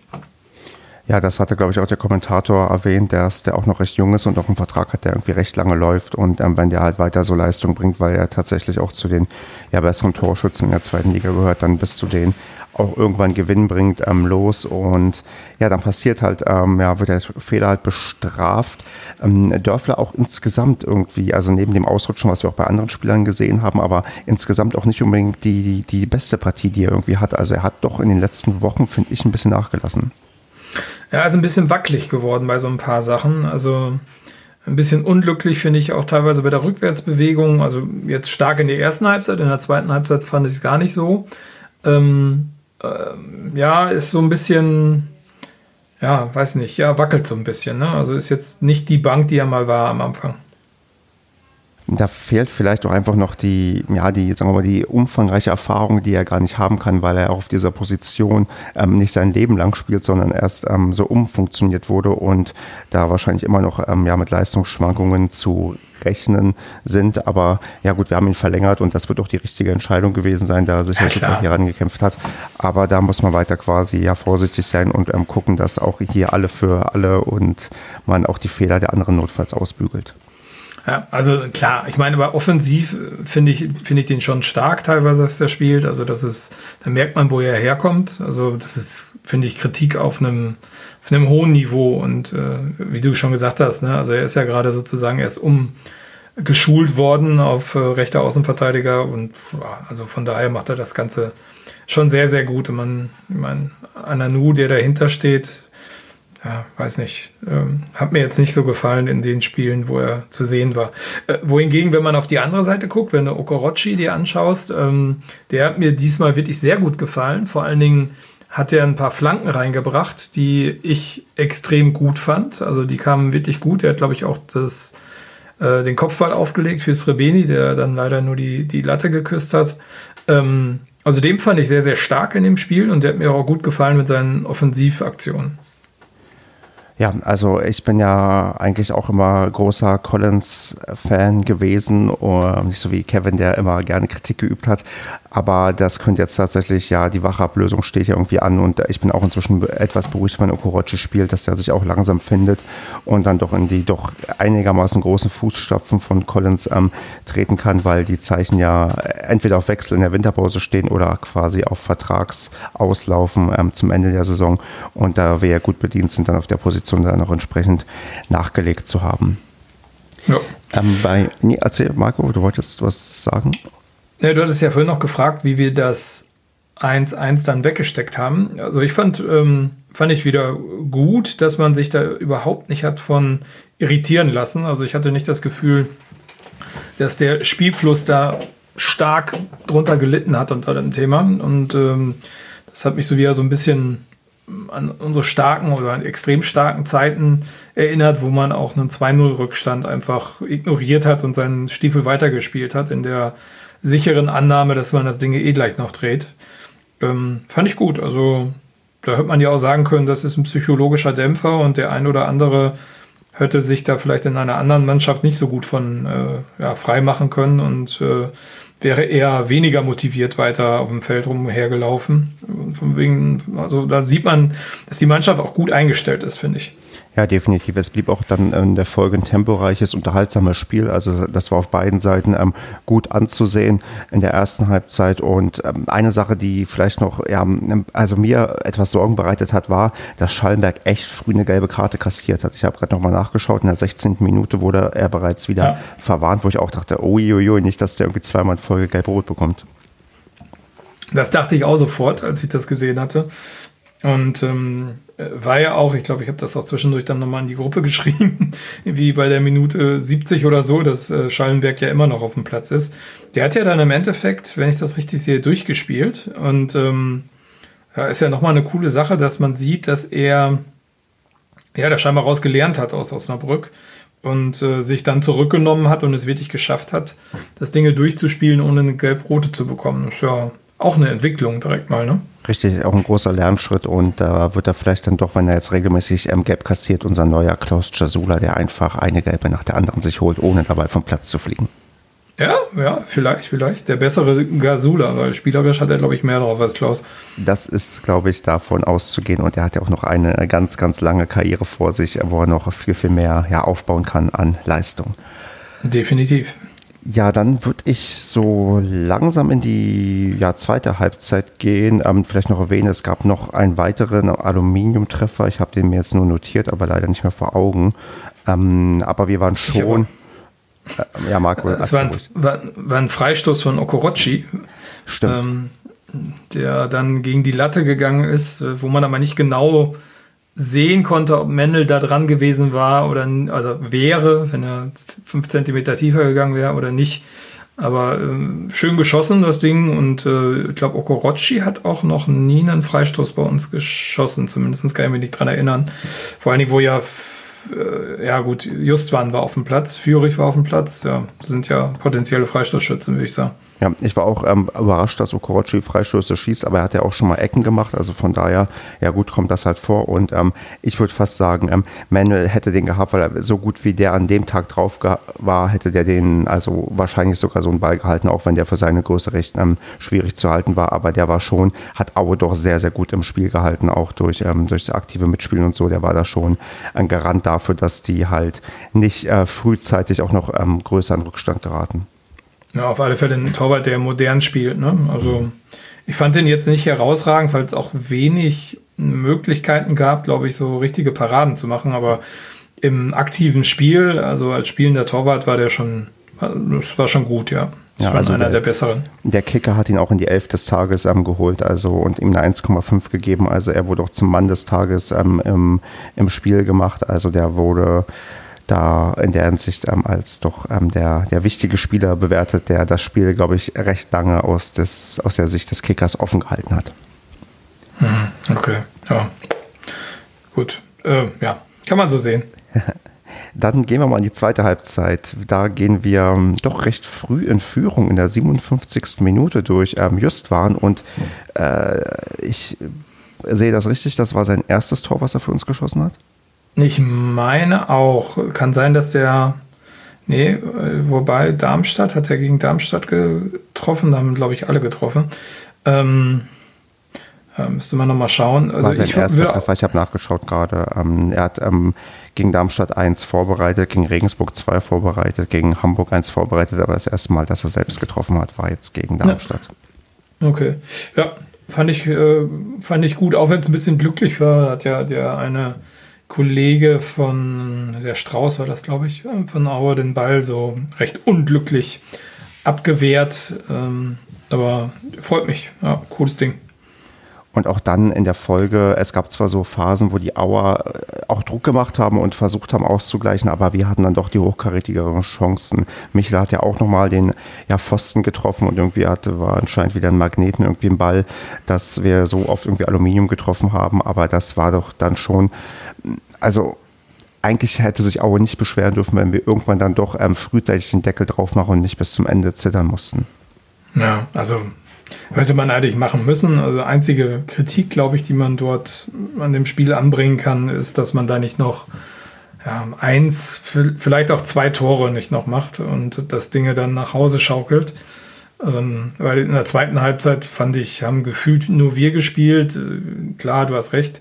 Ja, das hatte, glaube ich, auch der Kommentator erwähnt, der, ist, der auch noch recht jung ist und auch einen Vertrag hat, der irgendwie recht lange läuft. Und ähm, wenn der halt weiter so Leistung bringt, weil er tatsächlich auch zu den ja, besseren Torschützen in der zweiten Liga gehört, dann bis zu denen auch irgendwann Gewinn bringt, ähm, los. Und ja, dann passiert halt, ähm, ja, wird der Fehler halt bestraft. Ähm, Dörfler auch insgesamt irgendwie, also neben dem Ausrutschen, was wir auch bei anderen Spielern gesehen haben, aber insgesamt auch nicht unbedingt die, die beste Partie, die er irgendwie hat. Also er hat doch in den letzten Wochen, finde ich, ein bisschen nachgelassen. Ja, ist ein bisschen wackelig geworden bei so ein paar Sachen. Also ein bisschen unglücklich finde ich auch teilweise bei der Rückwärtsbewegung. Also jetzt stark in der ersten Halbzeit, in der zweiten Halbzeit fand ich es gar nicht so. Ähm, ähm, ja, ist so ein bisschen, ja, weiß nicht, ja, wackelt so ein bisschen. Ne? Also ist jetzt nicht die Bank, die er mal war am Anfang da fehlt vielleicht auch einfach noch die, ja, die, sagen wir mal, die umfangreiche Erfahrung, die er gar nicht haben kann, weil er auch auf dieser Position ähm, nicht sein Leben lang spielt, sondern erst ähm, so umfunktioniert wurde und da wahrscheinlich immer noch ähm, ja, mit Leistungsschwankungen zu rechnen sind. Aber ja gut, wir haben ihn verlängert und das wird auch die richtige Entscheidung gewesen sein, da er sich ja, super hier rangekämpft hat. Aber da muss man weiter quasi ja vorsichtig sein und ähm, gucken, dass auch hier alle für alle und man auch die Fehler der anderen notfalls ausbügelt. Ja, also klar, ich meine, aber offensiv äh, finde ich, finde ich den schon stark teilweise, dass er spielt. Also das ist, da merkt man, wo er herkommt. Also das ist, finde ich, Kritik auf einem, auf einem hohen Niveau. Und äh, wie du schon gesagt hast, ne, also er ist ja gerade sozusagen erst um geschult worden auf äh, rechter Außenverteidiger und also von daher macht er das Ganze schon sehr, sehr gut. Und man, ich meine, Ananu, der dahinter steht, ja, weiß nicht, ähm, hat mir jetzt nicht so gefallen in den Spielen, wo er zu sehen war. Äh, wohingegen, wenn man auf die andere Seite guckt, wenn du Okorochi dir anschaust, ähm, der hat mir diesmal wirklich sehr gut gefallen. Vor allen Dingen hat er ein paar Flanken reingebracht, die ich extrem gut fand. Also die kamen wirklich gut. Er hat, glaube ich, auch das, äh, den Kopfball aufgelegt für Srebeni, der dann leider nur die, die Latte geküsst hat. Ähm, also dem fand ich sehr, sehr stark in dem Spiel und der hat mir auch gut gefallen mit seinen Offensivaktionen. Ja, also ich bin ja eigentlich auch immer großer Collins-Fan gewesen, nicht so wie Kevin, der immer gerne Kritik geübt hat. Aber das könnte jetzt tatsächlich, ja, die Wachablösung steht ja irgendwie an und ich bin auch inzwischen etwas beruhigt, wenn Okorochi spielt, dass er sich auch langsam findet und dann doch in die doch einigermaßen großen Fußstapfen von Collins ähm, treten kann, weil die Zeichen ja entweder auf Wechsel in der Winterpause stehen oder quasi auf Vertragsauslaufen ähm, zum Ende der Saison und da wir ja gut bedient sind, dann auf der Position dann auch entsprechend nachgelegt zu haben. Ja. Ähm, bei, nee, erzähl, Marco, du wolltest was sagen? Ja, du hattest ja vorhin noch gefragt, wie wir das 1-1 dann weggesteckt haben. Also ich fand, ähm, fand ich wieder gut, dass man sich da überhaupt nicht hat von irritieren lassen. Also ich hatte nicht das Gefühl, dass der Spielfluss da stark drunter gelitten hat unter dem Thema. Und ähm, das hat mich so wieder so ein bisschen an unsere starken oder an extrem starken Zeiten erinnert, wo man auch einen 2-0-Rückstand einfach ignoriert hat und seinen Stiefel weitergespielt hat in der sicheren Annahme, dass man das Ding eh gleich noch dreht. Ähm, fand ich gut. Also da hätte man ja auch sagen können, das ist ein psychologischer Dämpfer und der ein oder andere hätte sich da vielleicht in einer anderen Mannschaft nicht so gut von äh, ja, frei machen können und äh, wäre eher weniger motiviert weiter auf dem Feld rumhergelaufen. Von wegen, also da sieht man, dass die Mannschaft auch gut eingestellt ist, finde ich. Ja, definitiv. Es blieb auch dann in der Folge ein temporeiches, unterhaltsames Spiel. Also das war auf beiden Seiten ähm, gut anzusehen in der ersten Halbzeit. Und ähm, eine Sache, die vielleicht noch, ja, also mir etwas Sorgen bereitet hat, war, dass Schallenberg echt früh eine gelbe Karte kassiert hat. Ich habe gerade nochmal nachgeschaut. In der 16. Minute wurde er bereits wieder ja. verwarnt, wo ich auch dachte, uiuiui, nicht, dass der irgendwie zweimal in Folge gelb-rot bekommt. Das dachte ich auch sofort, als ich das gesehen hatte. Und ähm, war ja auch, ich glaube, ich habe das auch zwischendurch dann nochmal in die Gruppe [laughs] geschrieben, wie bei der Minute 70 oder so, dass äh, Schallenberg ja immer noch auf dem Platz ist. Der hat ja dann im Endeffekt, wenn ich das richtig sehe, durchgespielt. Und ähm, ja, ist ja nochmal eine coole Sache, dass man sieht, dass er ja, der scheinbar rausgelernt hat aus Osnabrück und äh, sich dann zurückgenommen hat und es wirklich geschafft hat, das Dinge durchzuspielen, ohne eine gelb-rote zu bekommen. Ist ja auch eine Entwicklung direkt mal, ne? Richtig, auch ein großer Lernschritt und da äh, wird er vielleicht dann doch, wenn er jetzt regelmäßig ähm, Gelb kassiert, unser neuer Klaus Jasula, der einfach eine Gelbe nach der anderen sich holt, ohne dabei vom Platz zu fliegen. Ja, ja, vielleicht, vielleicht. Der bessere Gasula, weil spielerisch hat er, glaube ich, mehr drauf als Klaus. Das ist, glaube ich, davon auszugehen. Und er hat ja auch noch eine ganz, ganz lange Karriere vor sich, wo er noch viel, viel mehr ja, aufbauen kann an Leistung. Definitiv. Ja, dann würde ich so langsam in die ja, zweite Halbzeit gehen. Ähm, vielleicht noch erwähnen, es gab noch einen weiteren Aluminiumtreffer. Ich habe den mir jetzt nur notiert, aber leider nicht mehr vor Augen. Ähm, aber wir waren schon. Äh, ja, Marco. Es war ein, war, war ein, Freistoß von Okorochi. Stimmt. Ähm, der dann gegen die Latte gegangen ist, äh, wo man aber nicht genau sehen konnte, ob Mendel da dran gewesen war oder also wäre, wenn er fünf Zentimeter tiefer gegangen wäre oder nicht. Aber äh, schön geschossen, das Ding. Und äh, ich glaube, Okorochi hat auch noch nie einen Freistoß bei uns geschossen. Zumindest kann ich mich nicht dran erinnern. Vor allen Dingen, wo ja, äh, ja gut, Justwan war auf dem Platz, Führig war auf dem Platz. Ja, sind ja potenzielle Freistoßschützen, würde ich sagen. Ja, ich war auch ähm, überrascht, dass Okorochi Freistöße schießt, aber er hat ja auch schon mal Ecken gemacht, also von daher, ja gut, kommt das halt vor und ähm, ich würde fast sagen, ähm, Manuel hätte den gehabt, weil er so gut wie der an dem Tag drauf war, hätte der den also wahrscheinlich sogar so einen Ball gehalten, auch wenn der für seine Größe recht ähm, schwierig zu halten war, aber der war schon, hat Aue doch sehr, sehr gut im Spiel gehalten, auch durch, ähm, durch das aktive Mitspielen und so, der war da schon ein Garant dafür, dass die halt nicht äh, frühzeitig auch noch ähm, größer in Rückstand geraten. Ja, auf alle Fälle ein Torwart, der modern spielt. Ne? Also ich fand den jetzt nicht herausragend, weil es auch wenig Möglichkeiten gab, glaube ich, so richtige Paraden zu machen. Aber im aktiven Spiel, also als spielender Torwart, war der schon, das war schon gut, ja. Das ja, also einer der, der, besseren. Der Kicker hat ihn auch in die Elf des Tages ähm, geholt also, und ihm eine 1,5 gegeben. Also er wurde auch zum Mann des Tages ähm, im, im Spiel gemacht. Also der wurde da in der Hinsicht ähm, als doch ähm, der, der wichtige Spieler bewertet, der das Spiel, glaube ich, recht lange aus, des, aus der Sicht des Kickers offen gehalten hat. Hm, okay, ja. Gut. Äh, ja, kann man so sehen. [laughs] Dann gehen wir mal in die zweite Halbzeit. Da gehen wir ähm, doch recht früh in Führung in der 57. Minute durch ähm, Justwan und äh, ich sehe das richtig, das war sein erstes Tor, was er für uns geschossen hat? Ich meine auch. Kann sein, dass der. Nee, äh, wobei Darmstadt hat er gegen Darmstadt getroffen, da haben, glaube ich, alle getroffen. Ähm, äh, müsste man nochmal schauen. Also War sein ich erster Treffer, ich habe nachgeschaut gerade. Ähm, er hat ähm, gegen Darmstadt 1 vorbereitet, gegen Regensburg 2 vorbereitet, gegen Hamburg 1 vorbereitet, aber das erste Mal, dass er selbst getroffen hat, war jetzt gegen Darmstadt. Ja. Okay. Ja, fand ich, äh, fand ich gut, auch wenn es ein bisschen glücklich war, hat ja der eine Kollege von der Strauß war das, glaube ich, äh, von Auer den Ball so recht unglücklich abgewehrt. Ähm, aber freut mich. Ja, cooles Ding. Und auch dann in der Folge, es gab zwar so Phasen, wo die Auer äh, auch Druck gemacht haben und versucht haben auszugleichen, aber wir hatten dann doch die hochkarätigeren Chancen. Michel hat ja auch nochmal den ja, Pfosten getroffen und irgendwie hatte, war anscheinend wieder ein Magneten irgendwie im Ball, dass wir so oft irgendwie Aluminium getroffen haben, aber das war doch dann schon, also eigentlich hätte sich Aue nicht beschweren dürfen, wenn wir irgendwann dann doch ähm, frühzeitig den Deckel drauf machen und nicht bis zum Ende zittern mussten. Ja, also hätte man eigentlich machen müssen. Also einzige Kritik, glaube ich, die man dort an dem Spiel anbringen kann, ist, dass man da nicht noch ja, eins, vielleicht auch zwei Tore nicht noch macht und das Dinge dann nach Hause schaukelt. Ähm, weil in der zweiten Halbzeit fand ich, haben gefühlt nur wir gespielt. Äh, klar, du hast recht.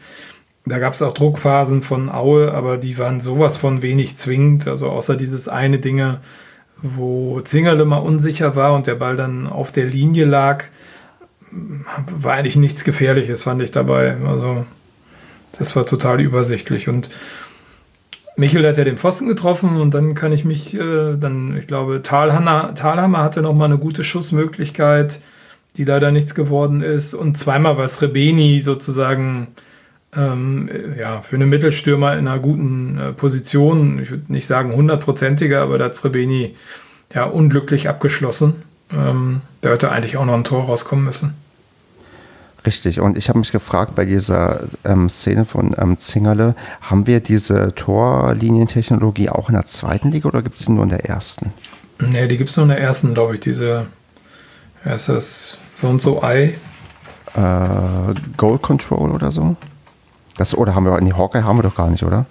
Da gab es auch Druckphasen von Aue, aber die waren sowas von wenig zwingend. Also außer dieses eine Dinge, wo Zingerle mal unsicher war und der Ball dann auf der Linie lag, war eigentlich nichts Gefährliches, fand ich dabei. Also das war total übersichtlich. Und Michel hat ja den Pfosten getroffen und dann kann ich mich, äh, dann, ich glaube, Thalhammer, Thalhammer hatte noch mal eine gute Schussmöglichkeit, die leider nichts geworden ist. Und zweimal war es Rebeni sozusagen ähm, ja, für einen Mittelstürmer in einer guten äh, Position. Ich würde nicht sagen hundertprozentiger, aber da hat Srebeni ja unglücklich abgeschlossen. Ähm, da hätte eigentlich auch noch ein Tor rauskommen müssen. Richtig, und ich habe mich gefragt bei dieser ähm, Szene von ähm, Zingerle, haben wir diese Torlinientechnologie auch in der zweiten Liga oder gibt es die nur in der ersten? Nee, die gibt es nur in der ersten, glaube ich, diese, ja, ist das so und so Ei? Äh, Goal Control oder so? Das, oder haben wir in die Hawkeye haben wir doch gar nicht, oder?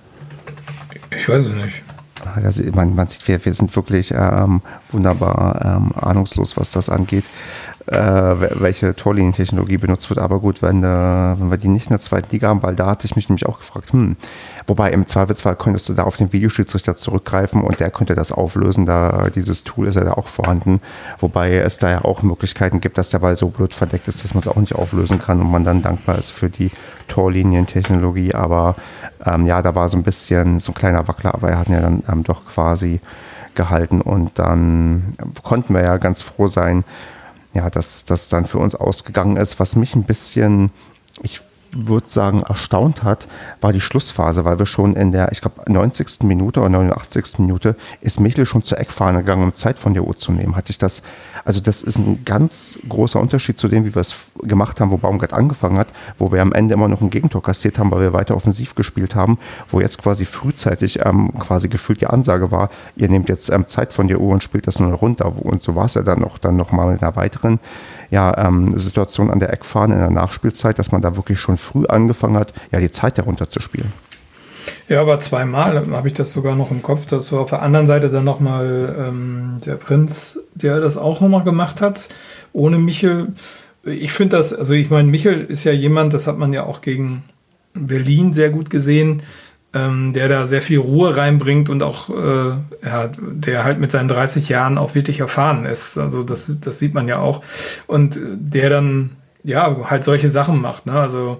Ich weiß es nicht. Ah, das, man, man sieht, wir, wir sind wirklich ähm, wunderbar ähm, ahnungslos, was das angeht äh, welche Torlinientechnologie benutzt wird. Aber gut, wenn, äh, wenn wir die nicht in der zweiten Liga haben, weil da hatte ich mich nämlich auch gefragt, hm, wobei im Zweifelsfall könntest du da auf den Videoschiedsrichter zurückgreifen und der könnte das auflösen. Da dieses Tool ist ja da auch vorhanden. Wobei es da ja auch Möglichkeiten gibt, dass der Ball so blöd verdeckt ist, dass man es auch nicht auflösen kann und man dann dankbar ist für die Torlinientechnologie. Aber ähm, ja, da war so ein bisschen so ein kleiner Wackler, aber er hat ja dann ähm, doch quasi gehalten und dann konnten wir ja ganz froh sein, ja, dass das dann für uns ausgegangen ist, was mich ein bisschen, ich würde sagen, erstaunt hat, war die Schlussphase, weil wir schon in der, ich glaube, 90. Minute oder 89. Minute ist Michel schon zur Eckfahne gegangen, um Zeit von der Uhr zu nehmen. Hatte ich das, also das ist ein ganz großer Unterschied zu dem, wie wir es gemacht haben, wo Baumgart angefangen hat, wo wir am Ende immer noch ein Gegentor kassiert haben, weil wir weiter offensiv gespielt haben, wo jetzt quasi frühzeitig ähm, quasi gefühlt die Ansage war, ihr nehmt jetzt ähm, Zeit von der Uhr und spielt das nur runter. Und so war es ja dann noch, dann noch mal mit einer weiteren ja, ähm, Situation an der Eckfahne in der Nachspielzeit, dass man da wirklich schon früh angefangen hat, ja, die Zeit herunterzuspielen. Ja, aber zweimal habe ich das sogar noch im Kopf. Das war auf der anderen Seite dann nochmal ähm, der Prinz, der das auch nochmal gemacht hat, ohne Michel. Ich finde das, also ich meine, Michel ist ja jemand, das hat man ja auch gegen Berlin sehr gut gesehen, ähm, der da sehr viel Ruhe reinbringt und auch, äh, ja, der halt mit seinen 30 Jahren auch wirklich erfahren ist. Also das, das sieht man ja auch. Und der dann, ja, halt solche Sachen macht. Ne? Also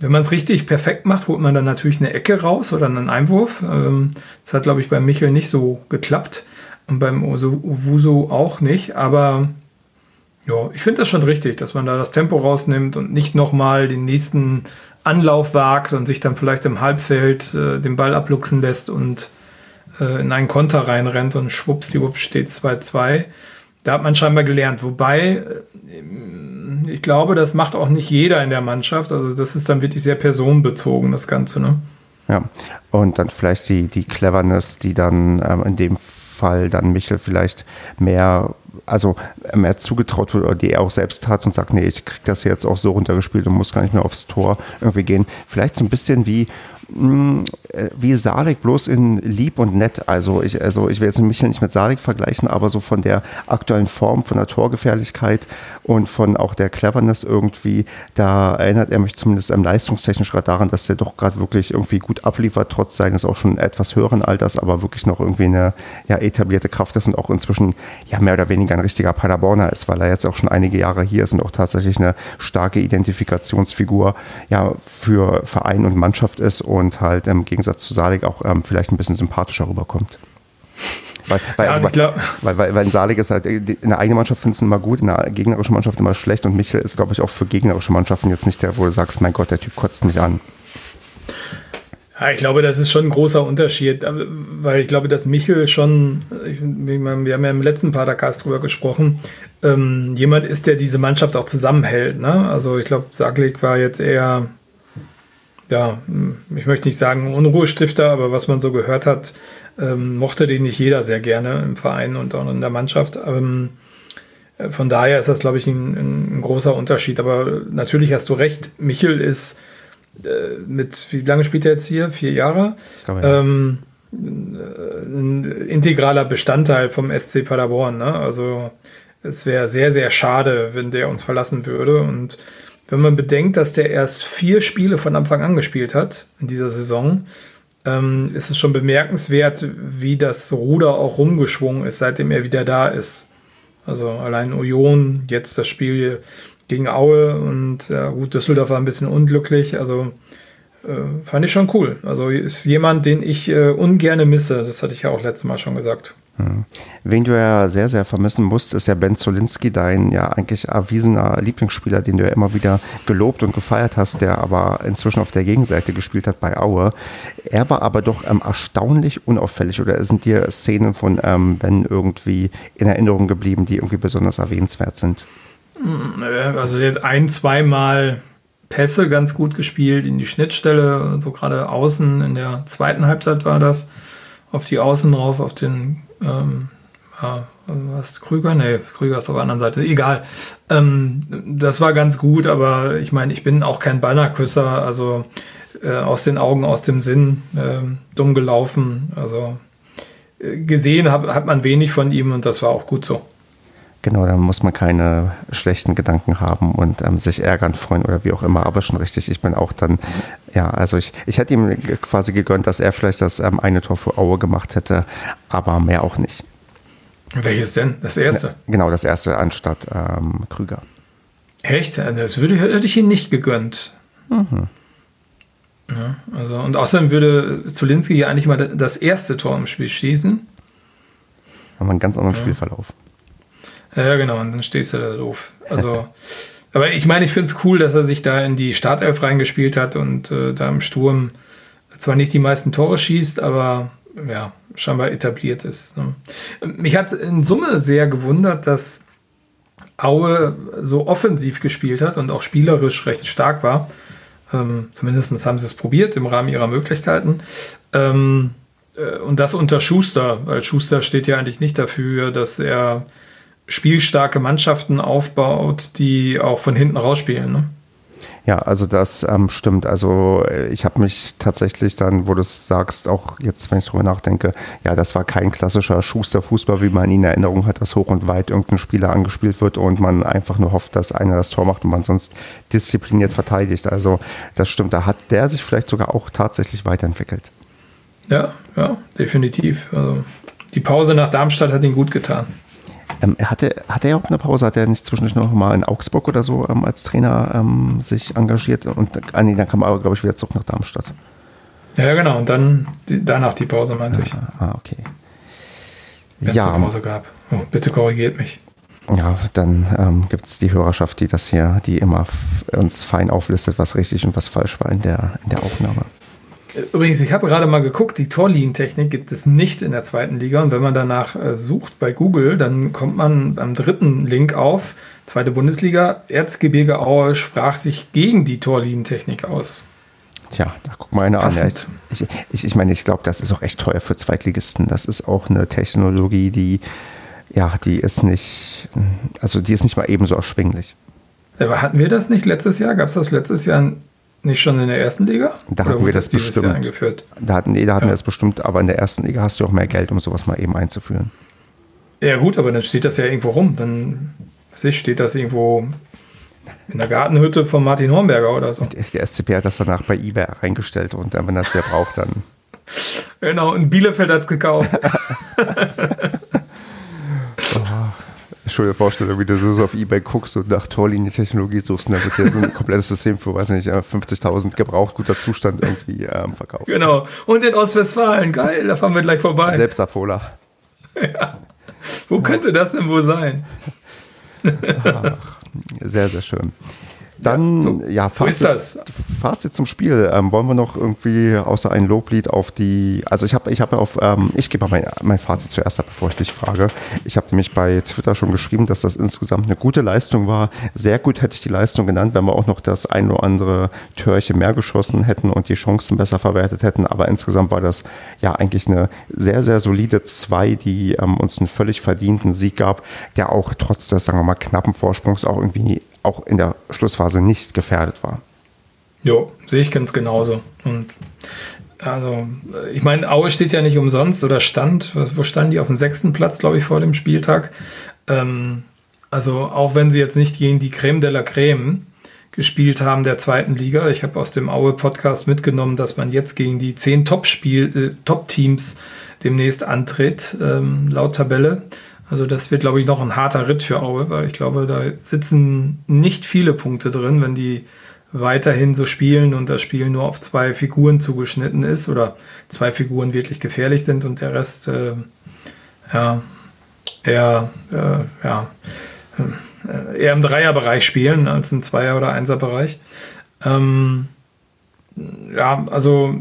wenn man es richtig perfekt macht, holt man dann natürlich eine Ecke raus oder einen Einwurf. Ähm, das hat, glaube ich, bei Michel nicht so geklappt. und beim Owusu auch nicht, aber ja, ich finde das schon richtig, dass man da das Tempo rausnimmt und nicht nochmal den nächsten Anlauf wagt und sich dann vielleicht im Halbfeld äh, den Ball abluchsen lässt und äh, in einen Konter reinrennt und schwuppsdiwupps steht 2-2. Da hat man scheinbar gelernt. Wobei, äh, ich glaube, das macht auch nicht jeder in der Mannschaft. Also das ist dann wirklich sehr personenbezogen, das Ganze. Ne? Ja, und dann vielleicht die, die Cleverness, die dann ähm, in dem Fall dann Michel vielleicht mehr also mehr zugetraut wird oder die er auch selbst hat und sagt, nee, ich krieg das jetzt auch so runtergespielt und muss gar nicht mehr aufs Tor irgendwie gehen. Vielleicht so ein bisschen wie hm, äh, wie Salek, bloß in lieb und nett. Also ich, also ich will jetzt Michel nicht mit Salek vergleichen, aber so von der aktuellen Form, von der Torgefährlichkeit und von auch der Cleverness irgendwie, da erinnert er mich zumindest ähm, leistungstechnisch gerade daran, dass er doch gerade wirklich irgendwie gut abliefert, trotz seines auch schon etwas höheren Alters, aber wirklich noch irgendwie eine ja, etablierte Kraft ist und auch inzwischen ja mehr oder weniger ein richtiger Paderborner ist, weil er jetzt auch schon einige Jahre hier ist und auch tatsächlich eine starke Identifikationsfigur ja für Verein und Mannschaft ist und halt im Gegensatz zu Salik auch ähm, vielleicht ein bisschen sympathischer rüberkommt. Weil, weil, ja, also, weil, weil, weil in Salig ist halt, in der eigenen Mannschaft finden es immer gut, in der gegnerischen Mannschaft immer schlecht und Michel ist, glaube ich, auch für gegnerische Mannschaften jetzt nicht der, wo du sagst, mein Gott, der Typ kotzt mich an. Ja, ich glaube, das ist schon ein großer Unterschied, weil ich glaube, dass Michel schon, ich, wir haben ja im letzten Padercast drüber gesprochen, ähm, jemand ist, der diese Mannschaft auch zusammenhält. Ne? Also ich glaube, Saglik war jetzt eher, ja, ich möchte nicht sagen Unruhestifter, aber was man so gehört hat, ähm, mochte den nicht jeder sehr gerne im Verein und auch in der Mannschaft. Ähm, von daher ist das, glaube ich, ein, ein großer Unterschied. Aber natürlich hast du recht, Michel ist äh, mit, wie lange spielt er jetzt hier? Vier Jahre? Ähm, ein integraler Bestandteil vom SC Paderborn. Ne? Also es wäre sehr, sehr schade, wenn der uns verlassen würde. Und wenn man bedenkt, dass der erst vier Spiele von Anfang an gespielt hat in dieser Saison, ähm, ist es schon bemerkenswert, wie das Ruder auch rumgeschwungen ist, seitdem er wieder da ist. Also allein Union, jetzt das Spiel gegen Aue und ja, gut, Düsseldorf war ein bisschen unglücklich. Also äh, fand ich schon cool. Also ist jemand, den ich äh, ungerne misse. Das hatte ich ja auch letztes Mal schon gesagt. Hm. Wen du ja sehr, sehr vermissen musst, ist ja Ben Zolinski, dein ja eigentlich erwiesener Lieblingsspieler, den du ja immer wieder gelobt und gefeiert hast, der aber inzwischen auf der Gegenseite gespielt hat bei Aue. Er war aber doch ähm, erstaunlich unauffällig oder sind dir Szenen von ähm, Ben irgendwie in Erinnerung geblieben, die irgendwie besonders erwähnenswert sind? Also jetzt ein, zweimal Pässe ganz gut gespielt in die Schnittstelle, so gerade außen in der zweiten Halbzeit war das, auf die Außen drauf, auf den, ähm, ja, was, Krüger? Nee, Krüger ist auf der anderen Seite, egal. Ähm, das war ganz gut, aber ich meine, ich bin auch kein Bannerküsser, also äh, aus den Augen, aus dem Sinn, äh, dumm gelaufen, also äh, gesehen hab, hat man wenig von ihm und das war auch gut so. Genau, da muss man keine schlechten Gedanken haben und ähm, sich ärgern, freuen oder wie auch immer. Aber schon richtig, ich bin auch dann, ja, also ich, ich hätte ihm quasi gegönnt, dass er vielleicht das ähm, eine Tor für Aue gemacht hätte, aber mehr auch nicht. Welches denn? Das erste? Genau, das erste anstatt ähm, Krüger. Echt? Das würde, hätte ich ihn nicht gegönnt. Mhm. Ja, also, und außerdem würde Zulinski ja eigentlich mal das erste Tor im Spiel schießen. Haben wir einen ganz anderen ja. Spielverlauf. Ja, genau, und dann stehst du da doof. Also, [laughs] aber ich meine, ich finde es cool, dass er sich da in die Startelf reingespielt hat und äh, da im Sturm zwar nicht die meisten Tore schießt, aber ja, scheinbar etabliert ist. Ne? Mich hat in Summe sehr gewundert, dass Aue so offensiv gespielt hat und auch spielerisch recht stark war. Ähm, zumindest haben sie es probiert im Rahmen ihrer Möglichkeiten. Ähm, äh, und das unter Schuster, weil Schuster steht ja eigentlich nicht dafür, dass er spielstarke Mannschaften aufbaut, die auch von hinten rausspielen. Ne? Ja, also das ähm, stimmt. Also äh, ich habe mich tatsächlich dann, wo du es sagst, auch jetzt, wenn ich drüber nachdenke, ja, das war kein klassischer Schuster-Fußball, wie man ihn in Erinnerung hat, dass hoch und weit irgendein Spieler angespielt wird und man einfach nur hofft, dass einer das Tor macht und man sonst diszipliniert verteidigt. Also das stimmt, da hat der sich vielleicht sogar auch tatsächlich weiterentwickelt. Ja, ja, definitiv. Also die Pause nach Darmstadt hat ihn gut getan. Ähm, er hatte, hatte er auch eine Pause? Hat er nicht zwischendurch noch mal in Augsburg oder so ähm, als Trainer ähm, sich engagiert? Und ah, nee, dann kam er aber, glaube ich, wieder zurück nach Darmstadt. Ja, genau. Und dann die, danach die Pause, meinte ah, ich. Ah, okay. wenn Ja. eine Pause gab. Oh, bitte korrigiert mich. Ja, dann ähm, gibt es die Hörerschaft, die das hier, die immer uns fein auflistet, was richtig und was falsch war in der, in der Aufnahme. Übrigens, ich habe gerade mal geguckt, die Torlinientechnik gibt es nicht in der zweiten Liga. Und wenn man danach äh, sucht bei Google, dann kommt man am dritten Link auf, zweite Bundesliga, Erzgebirge Aue sprach sich gegen die Torlinientechnik aus. Tja, da guck mal einer an. Ja, Passend. Ich, ich, ich meine, ich glaube, das ist auch echt teuer für Zweitligisten. Das ist auch eine Technologie, die, ja, die ist nicht, also die ist nicht mal ebenso erschwinglich. Aber hatten wir das nicht letztes Jahr? Gab es das letztes Jahr nicht schon in der ersten Liga? Da Oder hatten wir das Jahr bestimmt. eingeführt? Da hatten, nee, da hatten Ja. wir das bestimmt, aber in der ersten Liga hast du auch mehr Geld, um sowas mal eben einzuführen. Ja gut, aber dann steht das ja irgendwo rum. Dann steht das irgendwo in der Gartenhütte von Martin Hornberger oder so. Der, der SCP hat das danach bei eBay reingestellt und dann, wenn das wer braucht, dann. [laughs] Genau, und Bielefeld hat es gekauft. [laughs] Schöne Vorstellung, wie du so auf eBay guckst und nach Torlinientechnologie suchst dann wird dir so ein komplettes System für, weiß nicht, äh, 50.000 gebraucht, guter Zustand irgendwie ähm, verkauft. genau. Und in Ostwestfalen, geil, da fahren wir gleich vorbei. Selbstabholer. Wo könnte das denn wohl sein? Sehr, sehr schön. Dann, ja, So ist das. Fazit zum Spiel. Ähm, wollen wir noch irgendwie außer ein Loblied auf die, also ich habe ich hab ja auf, ähm, ich gebe mal mein, mein Fazit zuerst ab, bevor ich dich frage. Ich habe nämlich bei Twitter schon geschrieben, dass das insgesamt eine gute Leistung war. Sehr gut hätte ich die Leistung genannt, wenn wir auch noch das ein oder andere Törchen mehr geschossen hätten und die Chancen besser verwertet hätten. Aber insgesamt war das ja eigentlich eine sehr, sehr solide 2, die ähm, uns einen völlig verdienten Sieg gab, der auch trotz des, sagen wir mal, knappen Vorsprungs auch irgendwie auch in der Schlussphase nicht gefährdet war. Jo, sehe ich ganz genauso. Und also, äh, ich meine, Aue steht ja nicht umsonst oder stand, wo standen die auf dem sechsten Platz, glaube ich, vor dem Spieltag. Ähm, also, auch wenn sie jetzt nicht gegen die Creme de la Creme gespielt haben der zweiten Liga. Ich habe aus dem Aue-Podcast mitgenommen, dass man jetzt gegen die zehn äh, Top-Teams demnächst antritt, ähm, laut Tabelle. Also das wird, glaube ich, noch ein harter Ritt für Aue, weil ich glaube, da sitzen nicht viele Punkte drin, wenn die weiterhin so spielen und das Spiel nur auf zwei Figuren zugeschnitten ist oder zwei Figuren wirklich gefährlich sind und der Rest äh, ja, eher, äh, ja, äh, eher im Dreierbereich spielen als im Zweier- oder Einserbereich. Ähm, ja, also,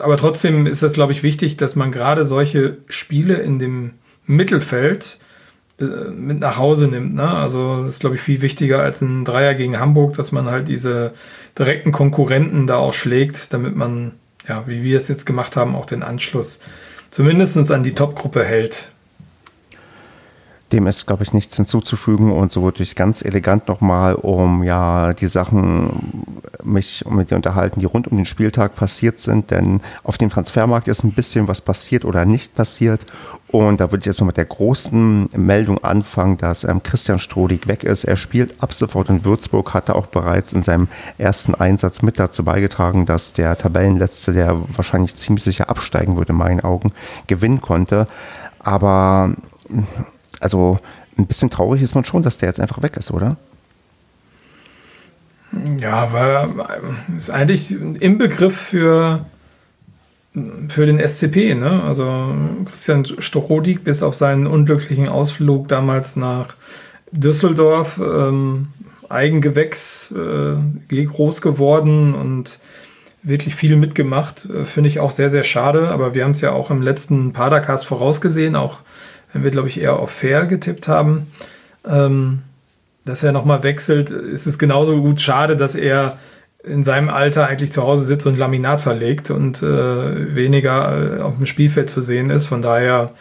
aber trotzdem ist es, glaube ich, wichtig, dass man gerade solche Spiele in dem Mittelfeld äh, mit nach Hause nimmt. Ne? Also das ist, glaube ich, viel wichtiger als ein Dreier gegen Hamburg, dass man halt diese direkten Konkurrenten da auch schlägt, damit man, ja, wie wir es jetzt gemacht haben, auch den Anschluss zumindest an die Top-Gruppe hält. Dem ist, glaube ich, nichts hinzuzufügen und so wurde ich ganz elegant nochmal um ja die Sachen mich mit dir unterhalten, die rund um den Spieltag passiert sind, denn auf dem Transfermarkt ist ein bisschen was passiert oder nicht passiert und da würde ich erstmal mit der großen Meldung anfangen, dass ähm, Christian Strodig weg ist. Er spielt ab sofort in Würzburg, hatte auch bereits in seinem ersten Einsatz mit dazu beigetragen, dass der Tabellenletzte, der wahrscheinlich ziemlich sicher absteigen würde in meinen Augen, gewinnen konnte. Aber also ein bisschen traurig ist man schon, dass der jetzt einfach weg ist, oder? Ja, weil ist eigentlich im Begriff für, für den SCP. Ne? Also Christian Strodig bis auf seinen unglücklichen Ausflug damals nach Düsseldorf, ähm, Eigengewächs, äh, groß geworden und wirklich viel mitgemacht. Äh, Finde ich auch sehr, sehr schade. Aber wir haben es ja auch im letzten Padercast vorausgesehen, auch wenn wir, glaube ich, eher auf Fair getippt haben. Ähm, dass er nochmal wechselt, ist es genauso gut schade, dass er in seinem Alter eigentlich zu Hause sitzt und Laminat verlegt und äh, weniger äh, auf dem Spielfeld zu sehen ist. Von daher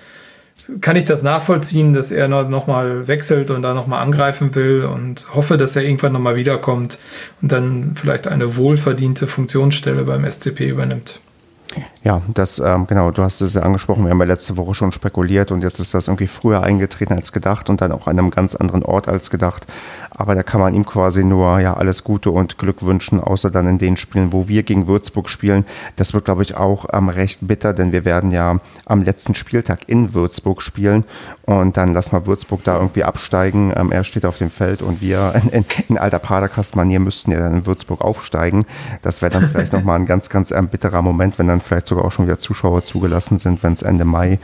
kann ich das nachvollziehen, dass er noch, noch mal wechselt und da nochmal angreifen will und hoffe, dass er irgendwann nochmal wiederkommt und dann vielleicht eine wohlverdiente Funktionsstelle beim SCP übernimmt. Ja, das, ähm, genau, du hast es ja angesprochen, wir haben ja letzte Woche schon spekuliert und jetzt ist das irgendwie früher eingetreten als gedacht und dann auch an einem ganz anderen Ort als gedacht. Aber da kann man ihm quasi nur ja alles Gute und Glück wünschen, außer dann in den Spielen, wo wir gegen Würzburg spielen. Das wird, glaube ich, auch ähm, recht bitter, denn wir werden ja am letzten Spieltag in Würzburg spielen und dann lassen wir Würzburg da irgendwie absteigen. Ähm, er steht auf dem Feld und wir in, [laughs] in, in alter Paderkast-Manier müssten ja dann in Würzburg aufsteigen. Das wäre dann vielleicht nochmal ein ganz, ganz ähm, bitterer Moment, wenn dann vielleicht sogar auch schon wieder Zuschauer zugelassen sind, wenn es Ende Mai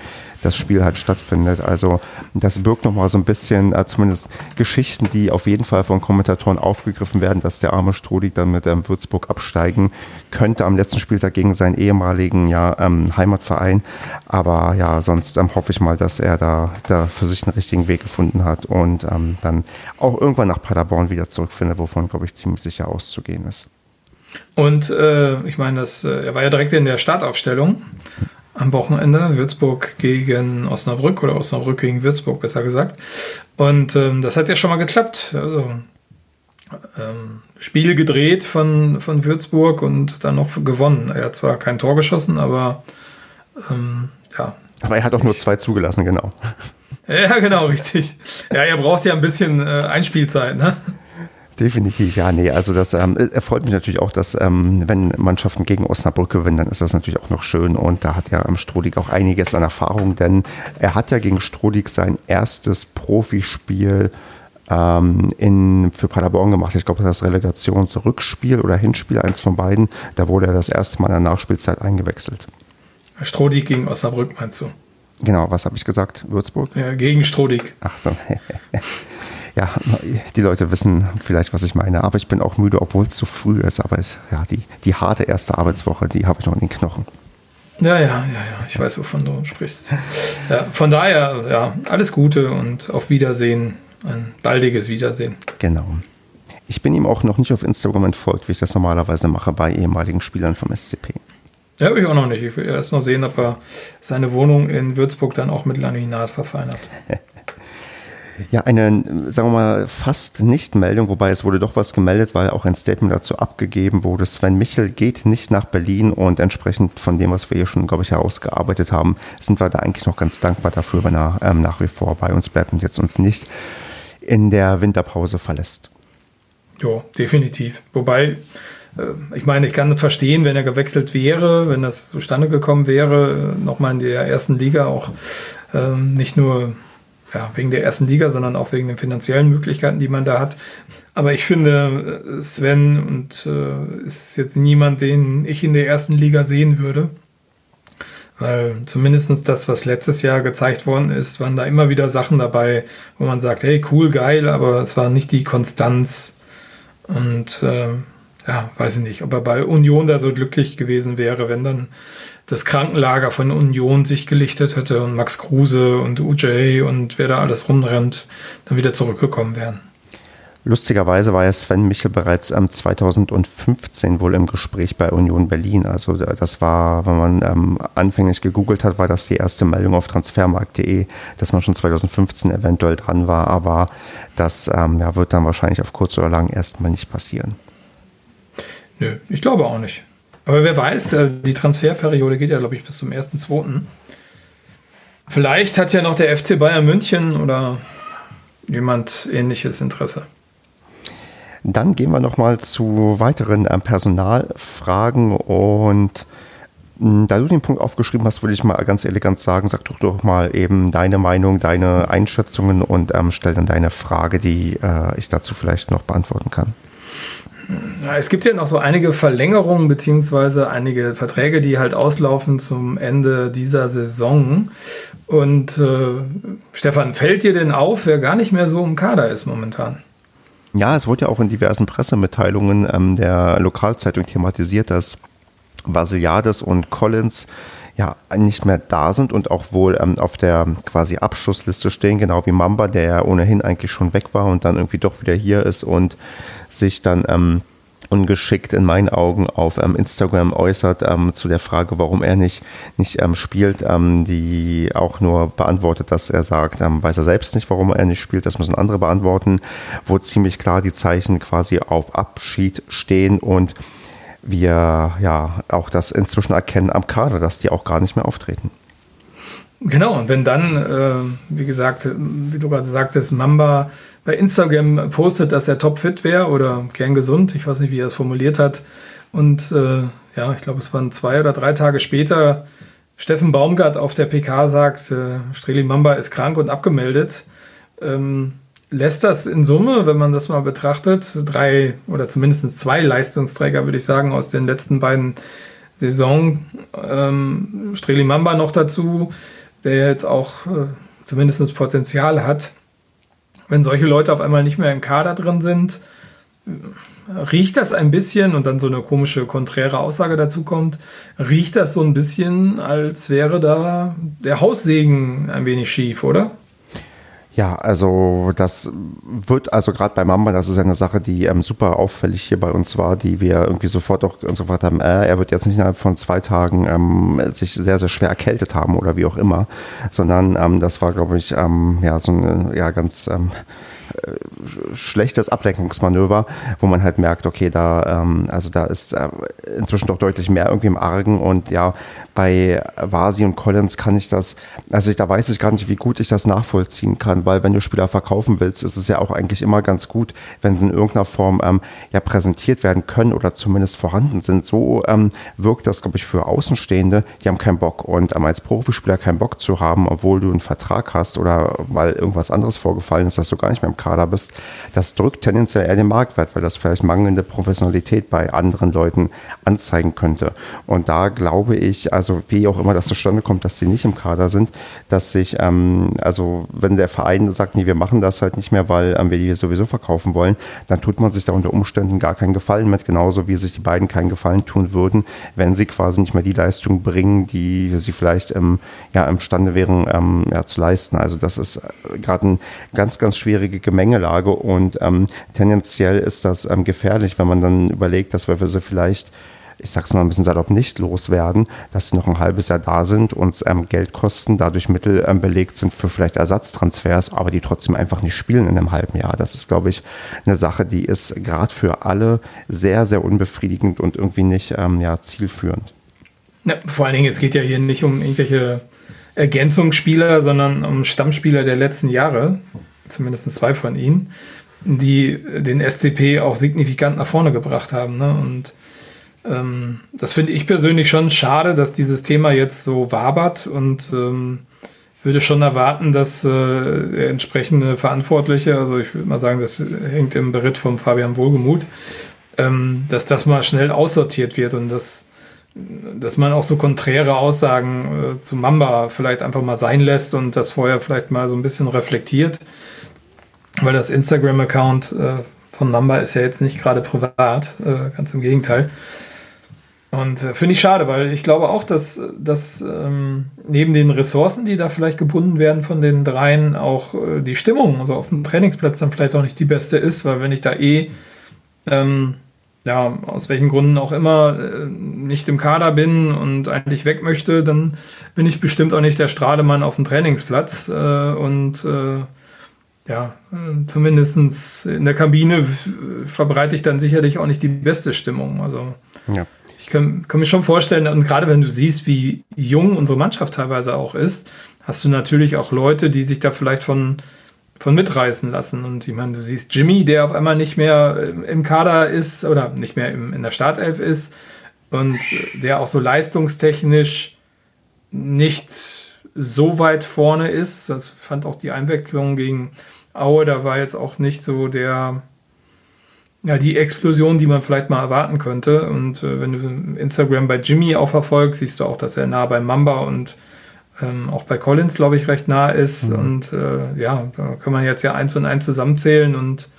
das Spiel halt stattfindet. Also das birgt nochmal so ein bisschen, äh, zumindest Geschichten, die auf jeden Fall von Kommentatoren aufgegriffen werden, dass der arme Strodig dann mit ähm, Würzburg absteigen könnte am letzten Spieltag gegen seinen ehemaligen ja, ähm, Heimatverein. Aber ja, sonst ähm, hoffe ich mal, dass er da, da für sich einen richtigen Weg gefunden hat und ähm, dann auch irgendwann nach Paderborn wieder zurückfindet, wovon, glaube ich, ziemlich sicher auszugehen ist. Und äh, ich meine, äh, er war ja direkt in der Startaufstellung am Wochenende. Würzburg gegen Osnabrück oder Osnabrück gegen Würzburg, besser gesagt. Und ähm, das hat ja schon mal geklappt. Also, ähm, Spiel gedreht von, von Würzburg und dann noch gewonnen. Er hat zwar kein Tor geschossen, aber ähm, ja. Aber er hat auch nur zwei zugelassen, genau. [laughs] Ja, genau, richtig. Ja, er braucht ja ein bisschen äh, Einspielzeit, ne? Definitiv, ja, nee, also das ähm, erfreut mich natürlich auch, dass ähm, wenn Mannschaften gegen Osnabrück gewinnen, dann ist das natürlich auch noch schön und da hat ja ähm, Strodig auch einiges an Erfahrung, denn er hat ja gegen Strodig sein erstes Profispiel ähm, in, für Paderborn gemacht. Ich glaube, das ist Relegationsrückspiel oder Hinspiel, eins von beiden. Da wurde er das erste Mal in der Nachspielzeit eingewechselt. Strodig gegen Osnabrück, meinst du? Genau, was habe ich gesagt? Würzburg? Ja, gegen Strodig. Ach so. [laughs] ja, die Leute wissen vielleicht, was ich meine, aber ich bin auch müde, obwohl es zu früh ist. Aber ich, ja, die, die harte erste Arbeitswoche, die habe ich noch in den Knochen. Ja, ja, ja, ja, ich weiß, wovon du sprichst. Ja, von daher, ja, alles Gute und auf Wiedersehen, ein baldiges Wiedersehen. Genau. Ich bin ihm auch noch nicht auf Instagram entfolgt, wie ich das normalerweise mache bei ehemaligen Spielern vom SCP. Ja, ich auch noch nicht. Ich will erst noch sehen, ob er seine Wohnung in Würzburg dann auch mit Laminat verfeinert. [laughs] Ja, eine, sagen wir mal, fast Nicht-Meldung, wobei es wurde doch was gemeldet, weil auch ein Statement dazu abgegeben wurde. Sven Michel geht nicht nach Berlin und entsprechend von dem, was wir hier schon, glaube ich, herausgearbeitet haben, sind wir da eigentlich noch ganz dankbar dafür, wenn er ähm, nach wie vor bei uns bleibt und jetzt uns nicht in der Winterpause verlässt. Ja, definitiv. Wobei, äh, ich meine, ich kann verstehen, wenn er gewechselt wäre, wenn das zustande gekommen wäre, nochmal in der ersten Liga auch ähm, nicht nur ja, wegen der ersten Liga, sondern auch wegen den finanziellen Möglichkeiten, die man da hat. Aber ich finde, äh, Sven und äh, ist jetzt niemand, den ich in der ersten Liga sehen würde. Weil zumindest das, was letztes Jahr gezeigt worden ist, waren da immer wieder Sachen dabei, wo man sagt, hey, cool, geil, aber es war nicht die Konstanz. Und äh, ja, weiß ich nicht, ob er bei Union da so glücklich gewesen wäre, wenn dann das Krankenlager von Union sich gelichtet hätte und Max Kruse und UJ und wer da alles rumrennt, dann wieder zurückgekommen wären. Lustigerweise war ja Sven Michel bereits ähm, 2015 wohl im Gespräch bei Union Berlin. Also das war, wenn man ähm, anfänglich gegoogelt hat, war das die erste Meldung auf transfermarkt.de, dass man schon 2015 eventuell dran war. Aber das ähm, ja, wird dann wahrscheinlich auf kurz oder lang erstmal nicht passieren. Nö, ich glaube auch nicht. Aber wer weiß, äh, die Transferperiode geht ja, glaube ich, bis zum 1.2. Vielleicht hat ja noch der FC Bayern München oder jemand ähnliches Interesse. Dann gehen wir nochmal zu weiteren äh, Personalfragen und hm, da du den Punkt aufgeschrieben hast, würde ich mal ganz elegant sagen, sag doch doch mal eben deine Meinung, deine Einschätzungen und ähm, stell dann deine Frage, die äh, ich dazu vielleicht noch beantworten kann. Es gibt ja noch so einige Verlängerungen beziehungsweise einige Verträge, die halt auslaufen zum Ende dieser Saison. Und äh, Stefan, fällt dir denn auf, wer gar nicht mehr so im Kader ist momentan? Ja, es wurde ja auch in diversen Pressemitteilungen ähm, der Lokalzeitung thematisiert, dass Vasiliades und Collins ja nicht mehr da sind und auch wohl ähm, auf der quasi Abschlussliste stehen, genau wie Mamba, der ja ohnehin eigentlich schon weg war und dann irgendwie doch wieder hier ist und sich dann ähm, ungeschickt in meinen Augen auf ähm, Instagram äußert ähm, zu der Frage, warum er nicht, nicht ähm, spielt, ähm, die auch nur beantwortet, dass er sagt, weiß er selbst nicht, warum er nicht spielt, das müssen andere beantworten, wo ziemlich klar die Zeichen quasi auf Abschied stehen und wir ja auch das inzwischen erkennen am Kader, dass die auch gar nicht mehr auftreten. Genau, und wenn dann, äh, wie gesagt, wie du gerade sagtest, Mamba bei Instagram postet, dass er topfit wäre oder kerngesund, ich weiß nicht, wie er es formuliert hat, und äh, ja, ich glaube, es waren zwei oder drei Tage später, Steffen Baumgart auf der PK sagt, äh, Streli Mamba ist krank und abgemeldet. Ähm, lässt das in Summe, wenn man das mal betrachtet, drei oder zumindest zwei Leistungsträger, würde ich sagen, aus den letzten beiden Saison. Ähm, Streli Mamba noch dazu, der jetzt auch äh, zumindest Potenzial hat. Wenn solche Leute auf einmal nicht mehr im Kader drin sind, riecht das ein bisschen und dann so eine komische, konträre Aussage dazu kommt, riecht das so ein bisschen, als wäre da der Haussegen ein wenig schief, oder? Ja, also das wird, also gerade bei Mamba, das ist eine Sache, die ähm, super auffällig hier bei uns war, die wir irgendwie sofort auch sofort haben, äh, er wird jetzt nicht innerhalb von zwei Tagen ähm, sich sehr, sehr schwer erkältet haben oder wie auch immer, sondern ähm, das war, glaube ich, ähm, ja, so eine ja, ganz ähm, äh, schlechtes Ablenkungsmanöver, wo man halt merkt, okay, da, ähm, also da ist äh, inzwischen doch deutlich mehr irgendwie im Argen und ja, bei Vasi und Collins kann ich das, also ich, da weiß ich gar nicht, wie gut ich das nachvollziehen kann, weil wenn du Spieler verkaufen willst, ist es ja auch eigentlich immer ganz gut, wenn sie in irgendeiner Form ähm, ja präsentiert werden können oder zumindest vorhanden sind. So ähm, wirkt das, glaube ich, für Außenstehende, die haben keinen Bock und ähm, als Profispieler keinen Bock zu haben, obwohl du einen Vertrag hast oder weil irgendwas anderes vorgefallen ist, dass du gar nicht mehr im Kader bist, das drückt tendenziell eher den Marktwert, weil das vielleicht mangelnde Professionalität bei anderen Leuten anzeigen könnte. Und da glaube ich, also wie auch immer das zustande kommt, dass sie nicht im Kader sind, dass sich, ähm, also wenn der Verein sagt, nee, wir machen das halt nicht mehr, weil ähm, wir die sowieso verkaufen wollen, dann tut man sich da unter Umständen gar keinen Gefallen mit, genauso wie sich die beiden keinen Gefallen tun würden, wenn sie quasi nicht mehr die Leistung bringen, die sie vielleicht ähm, ja, imstande wären ähm, ja, zu leisten. Also das ist äh, gerade eine ganz, ganz schwierige Gemengelage und ähm, tendenziell ist das ähm, gefährlich, wenn man dann überlegt, dass wir sie vielleicht ich sag's mal ein bisschen salopp, nicht loswerden, dass sie noch ein halbes Jahr da sind, uns ähm, Geld kosten, dadurch Mittel ähm, belegt sind für vielleicht Ersatztransfers, aber die trotzdem einfach nicht spielen in einem halben Jahr. Das ist, glaube ich, eine Sache, die ist gerade für alle sehr, sehr unbefriedigend und irgendwie nicht ähm, ja, zielführend. Ja, vor allen Dingen, es geht ja hier nicht um irgendwelche Ergänzungsspieler, sondern um Stammspieler der letzten Jahre, zumindest zwei von ihnen, die den SCP auch signifikant nach vorne gebracht haben. Ne? Und ähm, das finde ich persönlich schon schade, dass dieses Thema jetzt so wabert und ähm, würde schon erwarten, dass äh, der entsprechende Verantwortliche, also ich würde mal sagen, das hängt im Beritt vom Fabian Wohlgemuth, ähm, dass das mal schnell aussortiert wird und dass, dass man auch so konträre Aussagen äh, zu Mamba vielleicht einfach mal sein lässt und das vorher vielleicht mal so ein bisschen reflektiert, weil das Instagram-Account äh, von Mamba ist ja jetzt nicht gerade privat, äh, ganz im Gegenteil. Und äh, finde ich schade, weil ich glaube auch, dass, dass ähm, neben den Ressourcen, die da vielleicht gebunden werden von den dreien, auch äh, die Stimmung, also auf dem Trainingsplatz dann vielleicht auch nicht die beste ist, weil wenn ich da eh, ähm, ja, aus welchen Gründen auch immer, äh, nicht im Kader bin und eigentlich weg möchte, dann bin ich bestimmt auch nicht der Strahlemann auf dem Trainingsplatz äh, und äh, ja, äh, zumindest in der Kabine verbreite ich dann sicherlich auch nicht die beste Stimmung. Also ja ich kann, kann mir schon vorstellen, und gerade wenn du siehst, wie jung unsere Mannschaft teilweise auch ist, hast du natürlich auch Leute, die sich da vielleicht von, von mitreißen lassen. Und ich meine, du siehst Jimmy, der auf einmal nicht mehr im Kader ist oder nicht mehr im, in der Startelf ist und der auch so leistungstechnisch nicht so weit vorne ist. Das fand auch die Einwechslung gegen Aue, da war jetzt auch nicht so der ja, die Explosion, die man vielleicht mal erwarten könnte. Und äh, wenn du Instagram bei Jimmy auch verfolgst, siehst du auch, dass er nah bei Mamba und ähm, auch bei Collins, glaube ich, recht nah ist. Mhm. Und äh, ja, da kann man jetzt ja eins und eins zusammenzählen und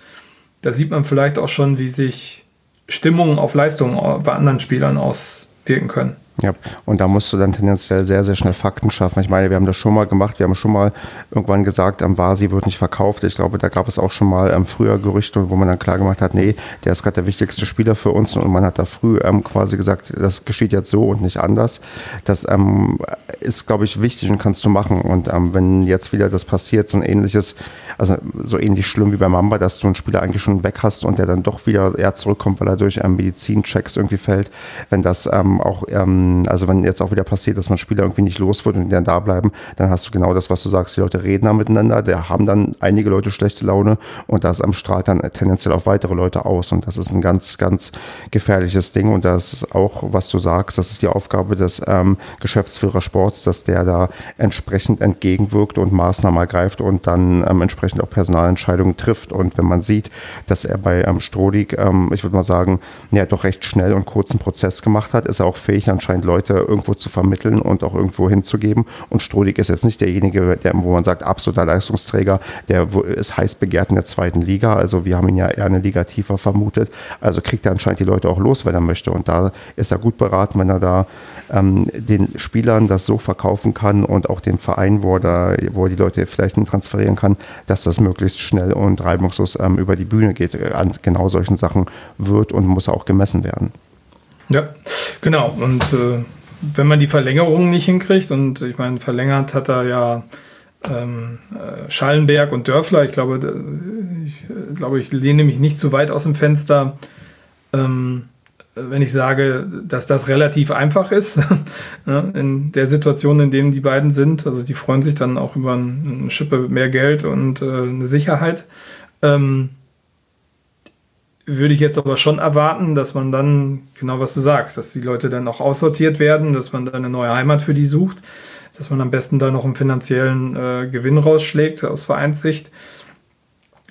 da sieht man vielleicht auch schon, wie sich Stimmungen auf Leistungen bei anderen Spielern auswirken können. Ja, und da musst du dann tendenziell sehr, sehr schnell Fakten schaffen. Ich meine, wir haben das schon mal gemacht. Wir haben schon mal irgendwann gesagt, am Vasi wird nicht verkauft. Ich glaube, da gab es auch schon mal ähm, früher Gerüchte, wo man dann klar gemacht hat, nee, der ist gerade der wichtigste Spieler für uns. Und man hat da früh ähm, quasi gesagt, das geschieht jetzt so und nicht anders. Das ähm, ist, glaube ich, wichtig und kannst du machen. Und ähm, wenn jetzt wieder das passiert, so ein ähnliches, also so ähnlich schlimm wie bei Mamba, dass du einen Spieler eigentlich schon weg hast und der dann doch wieder eher zurückkommt, weil er durch ähm, Medizinchecks irgendwie fällt, wenn das ähm, auch ähm, also wenn jetzt auch wieder passiert, dass man Spieler irgendwie nicht los wird und die dann da bleiben, dann hast du genau das, was du sagst. Die Leute reden da miteinander, da haben dann einige Leute schlechte Laune und das am strahlt dann tendenziell auf weitere Leute aus. Und das ist ein ganz, ganz gefährliches Ding. Und das ist auch, was du sagst, das ist die Aufgabe des ähm, Geschäftsführers Sports, dass der da entsprechend entgegenwirkt und Maßnahmen ergreift und dann ähm, entsprechend auch Personalentscheidungen trifft. Und wenn man sieht, dass er bei ähm, Strodig, ähm, ich würde mal sagen, ja, doch recht schnell und kurzen Prozess gemacht hat, ist er auch fähig, anscheinend Leute irgendwo zu vermitteln und auch irgendwo hinzugeben. Und Strodig ist jetzt nicht derjenige, der, wo man sagt, absoluter Leistungsträger, der ist heiß begehrt in der zweiten Liga. Also wir haben ihn ja eher eine Liga tiefer vermutet. Also kriegt er anscheinend die Leute auch los, wenn er möchte. Und da ist er gut beraten, wenn er da ähm, den Spielern das so verkaufen kann und auch dem Verein, wo er, da, wo er die Leute vielleicht transferieren kann, dass das möglichst schnell und reibungslos ähm, über die Bühne geht. An genau solchen Sachen wird und muss auch gemessen werden. Ja, genau. Und äh, wenn man die Verlängerung nicht hinkriegt, und ich meine, verlängert hat er ja ähm, äh, Schallenberg und Dörfler, ich glaube, ich äh, glaube, ich lehne mich nicht zu weit aus dem Fenster. Ähm, wenn ich sage, dass das relativ einfach ist, [laughs] ne, in der Situation, in dem die beiden sind. Also die freuen sich dann auch über eine Schippe mehr Geld und äh, eine Sicherheit. Ähm, würde ich jetzt aber schon erwarten, dass man dann, genau was du sagst, dass die Leute dann auch aussortiert werden, dass man dann eine neue Heimat für die sucht, dass man am besten da noch einen finanziellen äh, Gewinn rausschlägt aus Vereinssicht.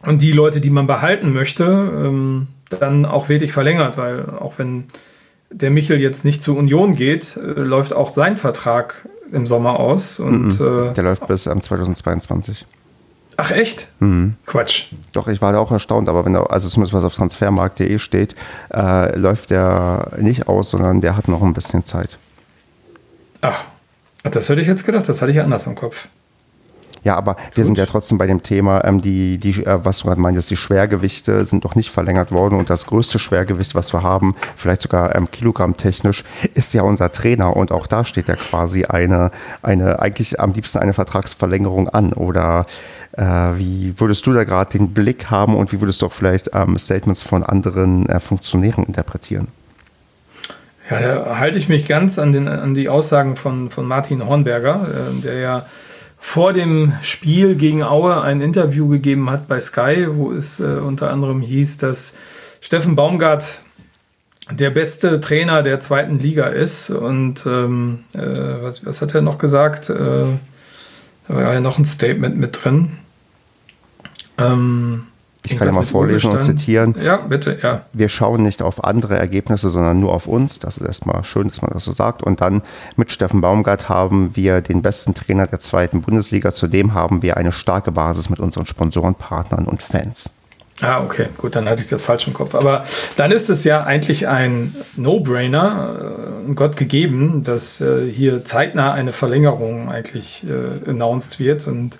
Und die Leute, die man behalten möchte, ähm, dann auch wirklich verlängert, weil auch wenn der Michel jetzt nicht zur Union geht, äh, läuft auch sein Vertrag im Sommer aus. Und, mm -mm. Der läuft bis ähm, 2022. Ach echt? Mhm. Quatsch. Doch, ich war da auch erstaunt, aber wenn er, also zumindest was auf transfermarkt.de steht, äh, läuft der nicht aus, sondern der hat noch ein bisschen Zeit. Ach, das hätte ich jetzt gedacht, das hatte ich anders im Kopf. Ja, aber Gut. wir sind ja trotzdem bei dem Thema, ähm, die, die, äh, was du gerade meintest, die Schwergewichte sind noch nicht verlängert worden und das größte Schwergewicht, was wir haben, vielleicht sogar ähm, Kilogramm technisch, ist ja unser Trainer und auch da steht ja quasi eine, eine eigentlich am liebsten eine Vertragsverlängerung an oder äh, wie würdest du da gerade den Blick haben und wie würdest du auch vielleicht ähm, Statements von anderen äh, Funktionären interpretieren? Ja, da halte ich mich ganz an, den, an die Aussagen von, von Martin Hornberger, äh, der ja vor dem Spiel gegen Aue ein Interview gegeben hat bei Sky, wo es äh, unter anderem hieß, dass Steffen Baumgart der beste Trainer der zweiten Liga ist. Und ähm, äh, was, was, hat er noch gesagt? Äh, da war ja noch ein Statement mit drin. Ähm, ich kann ja mal vorlesen und zitieren. Ja, bitte, ja. Wir schauen nicht auf andere Ergebnisse, sondern nur auf uns. Das ist erstmal schön, dass man das so sagt. Und dann mit Steffen Baumgart haben wir den besten Trainer der zweiten Bundesliga. Zudem haben wir eine starke Basis mit unseren Sponsoren, Partnern und Fans. Ah, okay, gut, dann hatte ich das falsch im Kopf. Aber dann ist es ja eigentlich ein No-Brainer, äh, Gott gegeben, dass äh, hier zeitnah eine Verlängerung eigentlich äh, announced wird. Und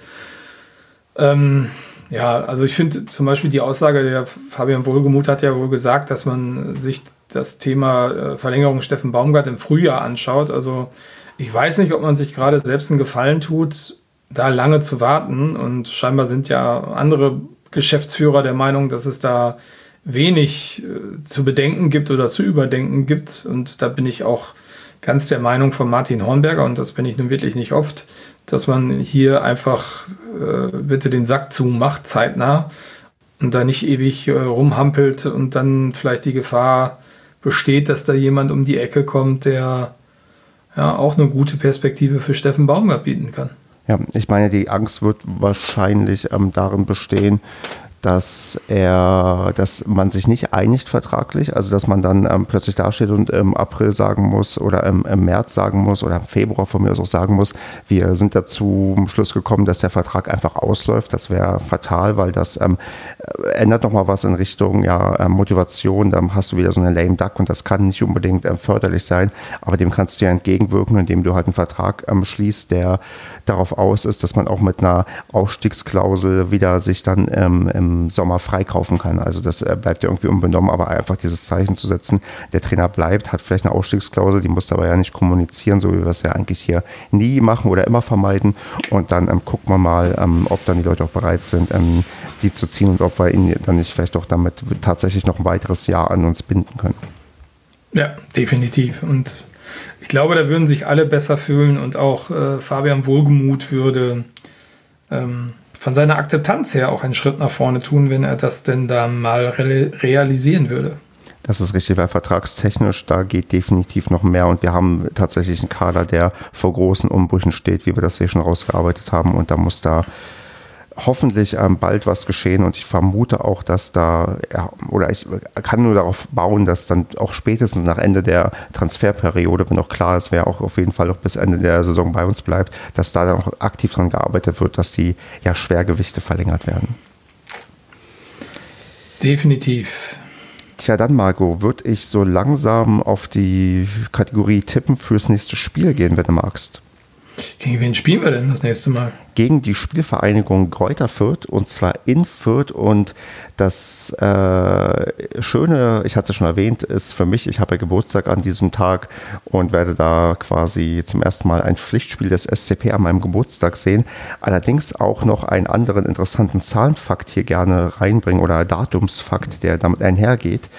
ähm, ja, also ich finde zum Beispiel die Aussage, der Fabian Wohlgemuth hat ja wohl gesagt, dass man sich das Thema äh, Verlängerung Steffen Baumgart im Frühjahr anschaut. Also ich weiß nicht, ob man sich gerade selbst einen Gefallen tut, da lange zu warten. Und scheinbar sind ja andere Geschäftsführer der Meinung, dass es da wenig äh, zu bedenken gibt oder zu überdenken gibt. Und da bin ich auch ganz der Meinung von Martin Hornberger, und das bin ich nun wirklich nicht oft, dass man hier einfach äh, bitte den Sack zumacht, zeitnah, und da nicht ewig äh, rumhampelt und dann vielleicht die Gefahr besteht, dass da jemand um die Ecke kommt, der ja auch eine gute Perspektive für Steffen Baumgart bieten kann. Ja, ich meine, die Angst wird wahrscheinlich ähm, darin bestehen, dass er, dass man sich nicht einigt vertraglich, also dass man dann ähm, plötzlich dasteht und im April sagen muss oder im, im, März sagen muss oder im Februar von mir aus auch sagen muss, wir sind dazu zum Schluss gekommen, dass der Vertrag einfach ausläuft. Das wäre fatal, weil das ähm, ändert nochmal was in Richtung ja, ähm, Motivation. Dann hast du wieder so eine lame duck und das kann nicht unbedingt ähm, förderlich sein, aber dem kannst du ja entgegenwirken, indem du halt einen Vertrag ähm, schließt, der darauf aus ist, dass man auch mit einer Ausstiegsklausel wieder sich dann ähm, im Sommer freikaufen kann. Also das äh, bleibt ja irgendwie unbenommen, aber einfach dieses Zeichen zu setzen, der Trainer bleibt, hat vielleicht eine Ausstiegsklausel, die muss aber ja nicht kommunizieren, so wie wir es ja eigentlich hier nie machen oder immer vermeiden. Und dann ähm, guckt man mal, ähm, ob dann die Leute auch bereit sind, ähm, die zu ziehen und ob wir ihn dann nicht vielleicht auch damit tatsächlich noch ein weiteres Jahr an uns binden können. Ja, definitiv. Und Ich glaube, da würden sich alle besser fühlen und auch äh, Fabian Wohlgemuth würde ähm, von seiner Akzeptanz her auch einen Schritt nach vorne tun, wenn er das denn da mal re realisieren würde. Das ist richtig, weil vertragstechnisch da geht definitiv noch mehr und wir haben tatsächlich einen Kader, der vor großen Umbrüchen steht, wie wir das hier schon rausgearbeitet haben und da muss da hoffentlich ähm, bald was geschehen und ich vermute auch, dass da, ja, oder ich kann nur darauf bauen, dass dann auch spätestens nach Ende der Transferperiode, wenn auch klar ist, wer auch auf jeden Fall noch bis Ende der Saison bei uns bleibt, dass da dann auch aktiv dran gearbeitet wird, dass die ja, Schwergewichte verlängert werden. Definitiv. Tja, dann Marco, würde ich so langsam auf die Kategorie Tippen fürs nächste Spiel gehen, wenn du magst. Gegen wen spielen wir denn das nächste Mal? Gegen die Spielvereinigung Kräuter Fürth und zwar in Fürth. Und das äh, Schöne, ich hatte es ja schon erwähnt, ist für mich, ich habe ja Geburtstag an diesem Tag und werde da quasi zum ersten Mal ein Pflichtspiel des SCP an meinem Geburtstag sehen. Allerdings auch noch einen anderen interessanten Zahlenfakt hier gerne reinbringen oder Datumsfakt, der damit einhergeht.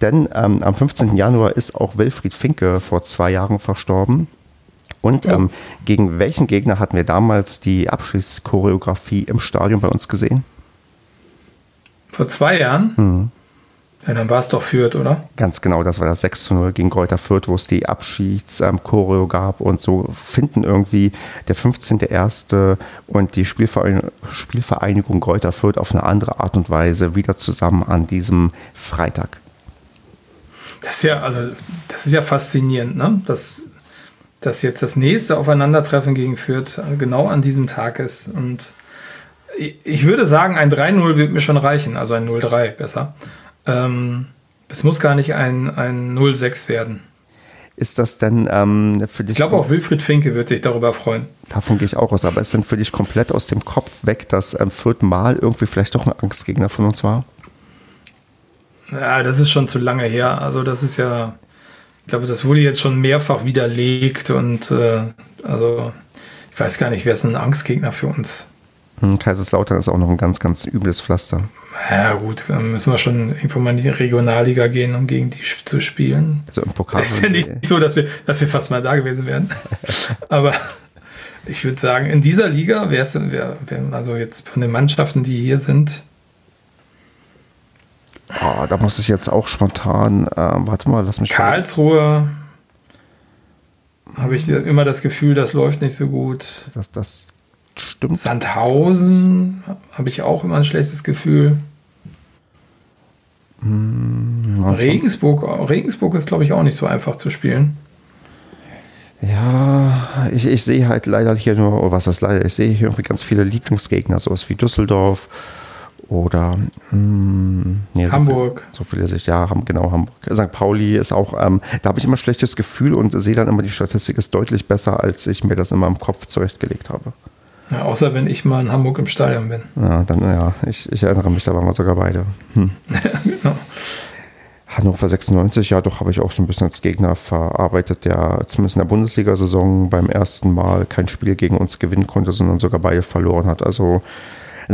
Denn ähm, am 15. Januar ist auch Wilfried Finke vor zwei Jahren verstorben. Und ja. ähm, gegen welchen Gegner hatten wir damals die Abschließchoreografie im Stadion bei uns gesehen? Vor zwei Jahren? Mhm. Ja, dann war es doch Fürth, oder? Ganz genau, das war das 6 zu 0 gegen Kräuter Fürth, wo es die Abschiedschoreo ähm, gab und so finden irgendwie der 15.01. und die Spielvereinigung, Spielvereinigung Kräuter Fürth auf eine andere Art und Weise wieder zusammen an diesem Freitag. Das ist ja, also, das ist ja faszinierend, ne? Das dass jetzt das nächste Aufeinandertreffen gegen Fürth genau an diesem Tag ist. Und ich würde sagen, ein 3-0 wird mir schon reichen, also ein 0-3 besser. Ähm, es muss gar nicht ein, ein 0-6 werden. Ist das denn ähm, für dich? Ich glaube, auch Wilfried Finke wird sich darüber freuen. Davon gehe ich auch aus. Aber ist denn für dich komplett aus dem Kopf weg, dass ähm, Fürth mal irgendwie vielleicht doch ein Angstgegner von uns war? Ja, das ist schon zu lange her. Also, das ist ja ich glaube, das wurde jetzt schon mehrfach widerlegt und äh, also ich weiß gar nicht, wer ist ein Angstgegner für uns? Hm, Kaiserslautern ist auch noch ein ganz, ganz übles Pflaster. Ja gut, dann müssen wir schon irgendwo mal in die Regionalliga gehen, um gegen die zu spielen. Also im Pokal. Es ist ja nicht so, dass wir, dass wir fast mal da gewesen wären. [laughs] Aber ich würde sagen, in dieser Liga wäre es, wär, wär, also jetzt von den Mannschaften, die hier sind, Oh, da muss ich jetzt auch spontan, äh, warte mal, lass mich. Karlsruhe habe ich immer das Gefühl, das läuft nicht so gut. Das, das stimmt. Sandhausen habe ich auch immer ein schlechtes Gefühl. Hm, Regensburg, Regensburg ist, glaube ich, auch nicht so einfach zu spielen. Ja, ich, ich sehe halt leider hier nur, oh, was ist leider, ich sehe hier irgendwie ganz viele Lieblingsgegner, sowas wie Düsseldorf, oder mh, hm, nee, Hamburg. So, viele sich, ja, genau, Hamburg. St. Pauli ist auch, ähm, da habe ich immer ein schlechtes Gefühl und sehe dann immer, die Statistik ist deutlich besser, als ich mir das immer im Kopf zurechtgelegt habe. Ja, außer wenn ich mal in Hamburg im Stadion bin. Ja, dann, ja, ich, ich erinnere mich, da waren wir sogar beide. Hm. [laughs] genau. Hannover 96, ja, doch habe ich auch so ein bisschen als Gegner verarbeitet, der zumindest in der Bundesliga-Saison beim ersten Mal kein Spiel gegen uns gewinnen konnte, sondern sogar beide verloren hat. Also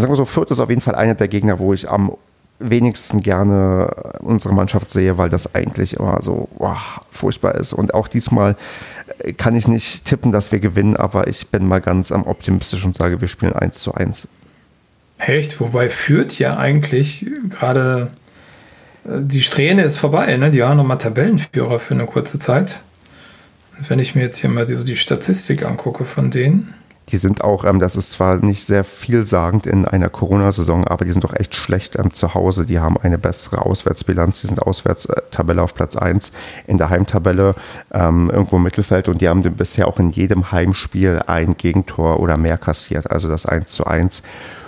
sagen wir so, Fürth ist auf jeden Fall einer der Gegner, wo ich am wenigsten gerne unsere Mannschaft sehe, weil das eigentlich immer so wow, furchtbar ist. Und auch diesmal äh, kann ich nicht tippen, dass wir gewinnen, aber ich bin mal ganz am optimistisch und sage, wir spielen 1 zu 1. Echt? Wobei Fürth ja eigentlich gerade äh, die Strähne ist vorbei, ne? Die waren nochmal Tabellenführer für eine kurze Zeit. Wenn ich mir jetzt hier mal die, die Statistik angucke von denen. Die sind auch, ähm, das ist zwar nicht sehr vielsagend in einer Corona-Saison, aber die sind doch echt schlecht ähm, zu Hause. Die haben eine bessere Auswärtsbilanz. Die sind Auswärtstabelle auf Platz 1 in der Heimtabelle ähm, irgendwo im Mittelfeld und die haben bisher auch in jedem Heimspiel ein Gegentor oder mehr kassiert. Also das 1 zu 1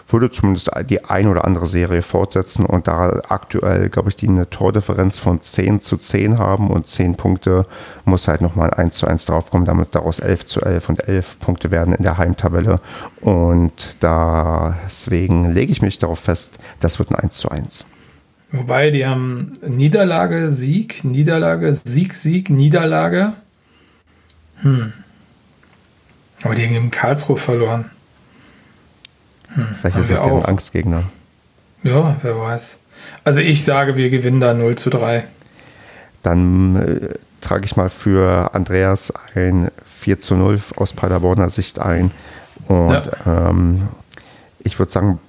würde zumindest die ein oder andere Serie fortsetzen und da aktuell, glaube ich, die eine Tordifferenz von 10 zu 10 haben und 10 Punkte muss halt nochmal 1 zu 1 draufkommen, damit daraus 11 zu 11 und 11 Punkte werden in der Heimtabelle und deswegen lege ich mich darauf fest, das wird ein 1 zu 1. Wobei, die haben Niederlage, Sieg, Niederlage, Sieg, Sieg, Niederlage. Hm. Aber die haben gegen Karlsruhe verloren. Hm, Vielleicht ist das deren Angstgegner. Ja, wer weiß. Also ich sage, wir gewinnen da 0 zu 3. Dann äh, trage ich mal für Andreas ein 4 zu 0 aus Paderborner Sicht ein. Und ja. ähm, ich würde sagen,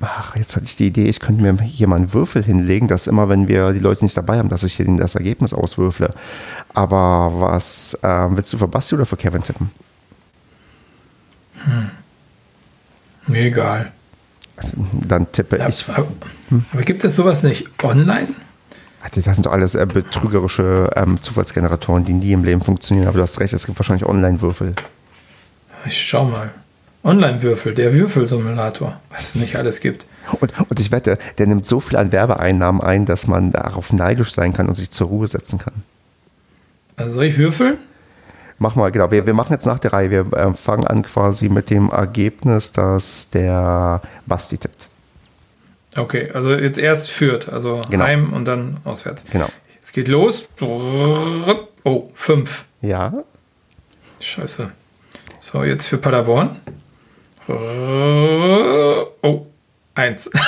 ach, jetzt hatte ich die Idee, ich könnte mir hier mal einen Würfel hinlegen, dass immer, wenn wir die Leute nicht dabei haben, dass ich hier das Ergebnis auswürfle. Aber was äh, willst du für Basti oder für Kevin tippen? Hm. Mir egal. Dann tippe ja, ich. Aber, hm? aber, gibt es sowas nicht online? Das sind doch alles äh, betrügerische ähm, Zufallsgeneratoren, die nie im Leben funktionieren. Aber du hast recht, es gibt wahrscheinlich Online-Würfel. Ich schau mal. Online-Würfel, der Würfelsimulator, was es nicht alles gibt. Und, und ich wette, der nimmt so viel an Werbeeinnahmen ein, dass man darauf neidisch sein kann und sich zur Ruhe setzen kann. Also soll ich würfeln? Mach mal, genau. Wir, wir machen jetzt nach der Reihe. Wir äh, fangen an quasi mit dem Ergebnis, dass der Basti tippt. Okay, also jetzt erst führt, also genau. heim und dann auswärts. Genau. Es geht los. Oh, fünf. Ja. Scheiße. So, jetzt für Paderborn. Oh, eins. [laughs]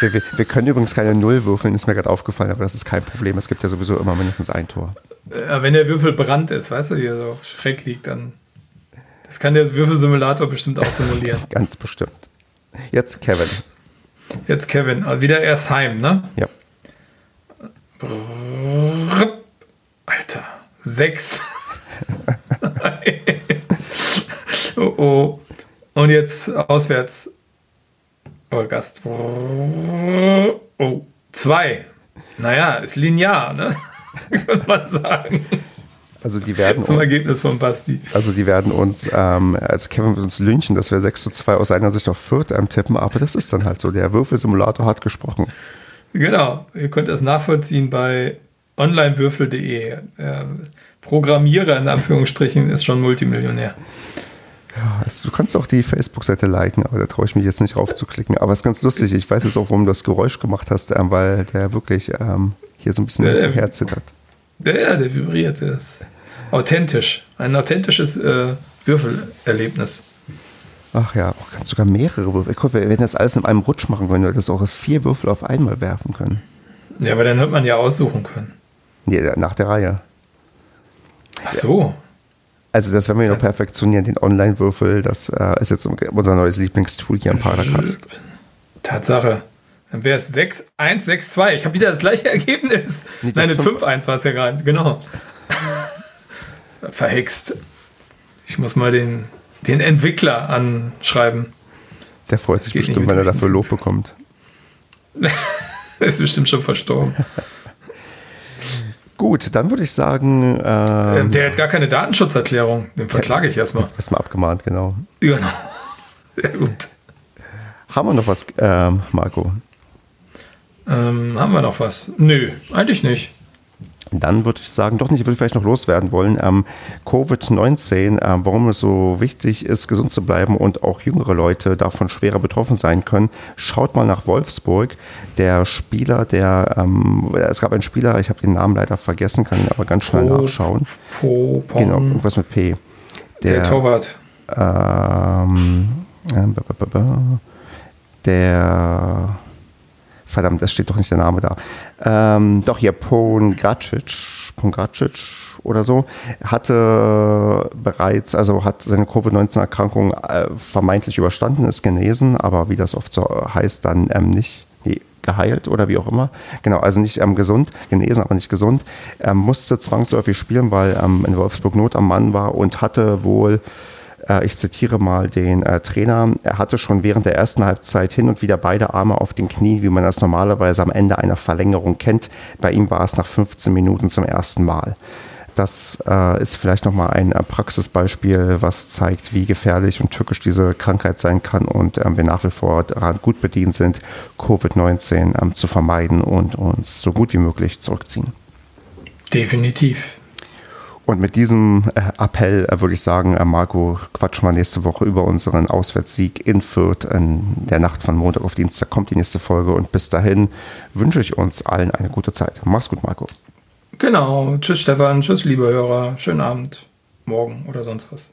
Wir, wir, wir, können übrigens keine Null würfeln, ist mir gerade aufgefallen, aber das ist kein Problem. Es gibt ja sowieso immer mindestens ein Tor. Ja, wenn der Würfel brannt ist, weißt du, wie er so schräg liegt, dann. Das kann der Würfelsimulator bestimmt auch simulieren. [laughs] Ganz bestimmt. Jetzt Kevin. Jetzt Kevin. Also wieder erst heim, ne? Ja. Alter. Sechs. [laughs] oh oh. Und jetzt auswärts. Oh, Gast. Oh, zwei. Naja, ist linear, ne? [laughs] Könnte man sagen. Also die werden zum Ergebnis von Basti. Also die werden uns, ähm, also Kevin wird uns lynchen, dass wir 6 zu 2 aus seiner Sicht auf Fürth ähm, tippen, aber das ist dann halt so. Der Würfelsimulator hat gesprochen. Genau, ihr könnt es nachvollziehen bei onlinewürfel.de. Äh, Programmierer in Anführungsstrichen ist schon Multimillionär. Ja, also du kannst auch die Facebook-Seite liken, aber da traue ich mich jetzt nicht raufzuklicken. Aber es ist ganz lustig. Ich weiß jetzt auch, warum du das Geräusch gemacht hast, ähm, weil der wirklich ähm, hier so ein bisschen ja, Herz zittert. Ja, der vibriert. Der ist authentisch. Ein authentisches äh, Würfelerlebnis. Ach ja, auch kannst sogar mehrere Würfel. Guck, wir werden das alles in einem Rutsch machen können. Wir das auch vier Würfel auf einmal werfen können. Ja, aber dann wird man ja aussuchen können. Nee, nach der Reihe. Ach so. Also das werden wir noch perfektionieren, den Online-Würfel. Das äh, ist jetzt unser neues Lieblingstool hier im Paracast. Tatsache. Dann wäre es 6, 1, 6, 2. Ich habe wieder das gleiche [laughs] Ergebnis. Nee, Nein, 5, 1 war es ja gerade. Genau. [laughs] Verhext. Ich muss mal den, den Entwickler anschreiben. Der freut sich bestimmt, wenn er dafür Lob bekommt. [laughs] er ist bestimmt schon verstorben. Gut, dann würde ich sagen. Ähm, der hat gar keine Datenschutzerklärung. Den verklage ich erstmal. Das mal abgemahnt, genau. Genau. Sehr gut. Haben wir noch was, ähm, Marco? Ähm, haben wir noch was? Nö, eigentlich nicht. Dann würde ich sagen, doch nicht, ich würde vielleicht noch loswerden wollen. Ähm, Covid-19, äh, warum es so wichtig ist, gesund zu bleiben und auch jüngere Leute davon schwerer betroffen sein können. Schaut mal nach Wolfsburg. Der Spieler, der, ähm, es gab einen Spieler, ich habe den Namen leider vergessen, kann aber ganz schnell po, nachschauen. Po, Pom, genau, irgendwas mit P. Der, der Torwart. Ähm, äh, der verdammt, es steht doch nicht der Name da. Ähm, doch hier, Pongacic, Pongacic oder so, hatte bereits, also hat seine Covid-19-Erkrankung äh, vermeintlich überstanden, ist genesen, aber wie das oft so heißt, dann ähm, nicht nee, geheilt oder wie auch immer. Genau, also nicht ähm, gesund, genesen, aber nicht gesund. Er musste zwangsläufig spielen, weil ähm, in Wolfsburg Not am Mann war und hatte wohl ich zitiere mal den äh, Trainer. Er hatte schon während der ersten Halbzeit hin und wieder beide Arme auf den Knien, wie man das normalerweise am Ende einer Verlängerung kennt. Bei ihm war es nach 15 Minuten zum ersten Mal. Das äh, ist vielleicht nochmal ein äh, Praxisbeispiel, was zeigt, wie gefährlich und tückisch diese Krankheit sein kann und ähm, wir nach wie vor daran gut bedient sind, Covid-19 ähm, zu vermeiden und uns so gut wie möglich zurückziehen. Definitiv. Und mit diesem äh, Appell äh, würde ich sagen, äh, Marco, quatschen wir nächste Woche über unseren Auswärtssieg in Fürth in der Nacht von Montag auf Dienstag kommt die nächste Folge und bis dahin wünsche ich uns allen eine gute Zeit. Mach's gut, Marco. Genau. Tschüss, Stefan. Tschüss, liebe Hörer. Schönen Abend, morgen oder sonst was.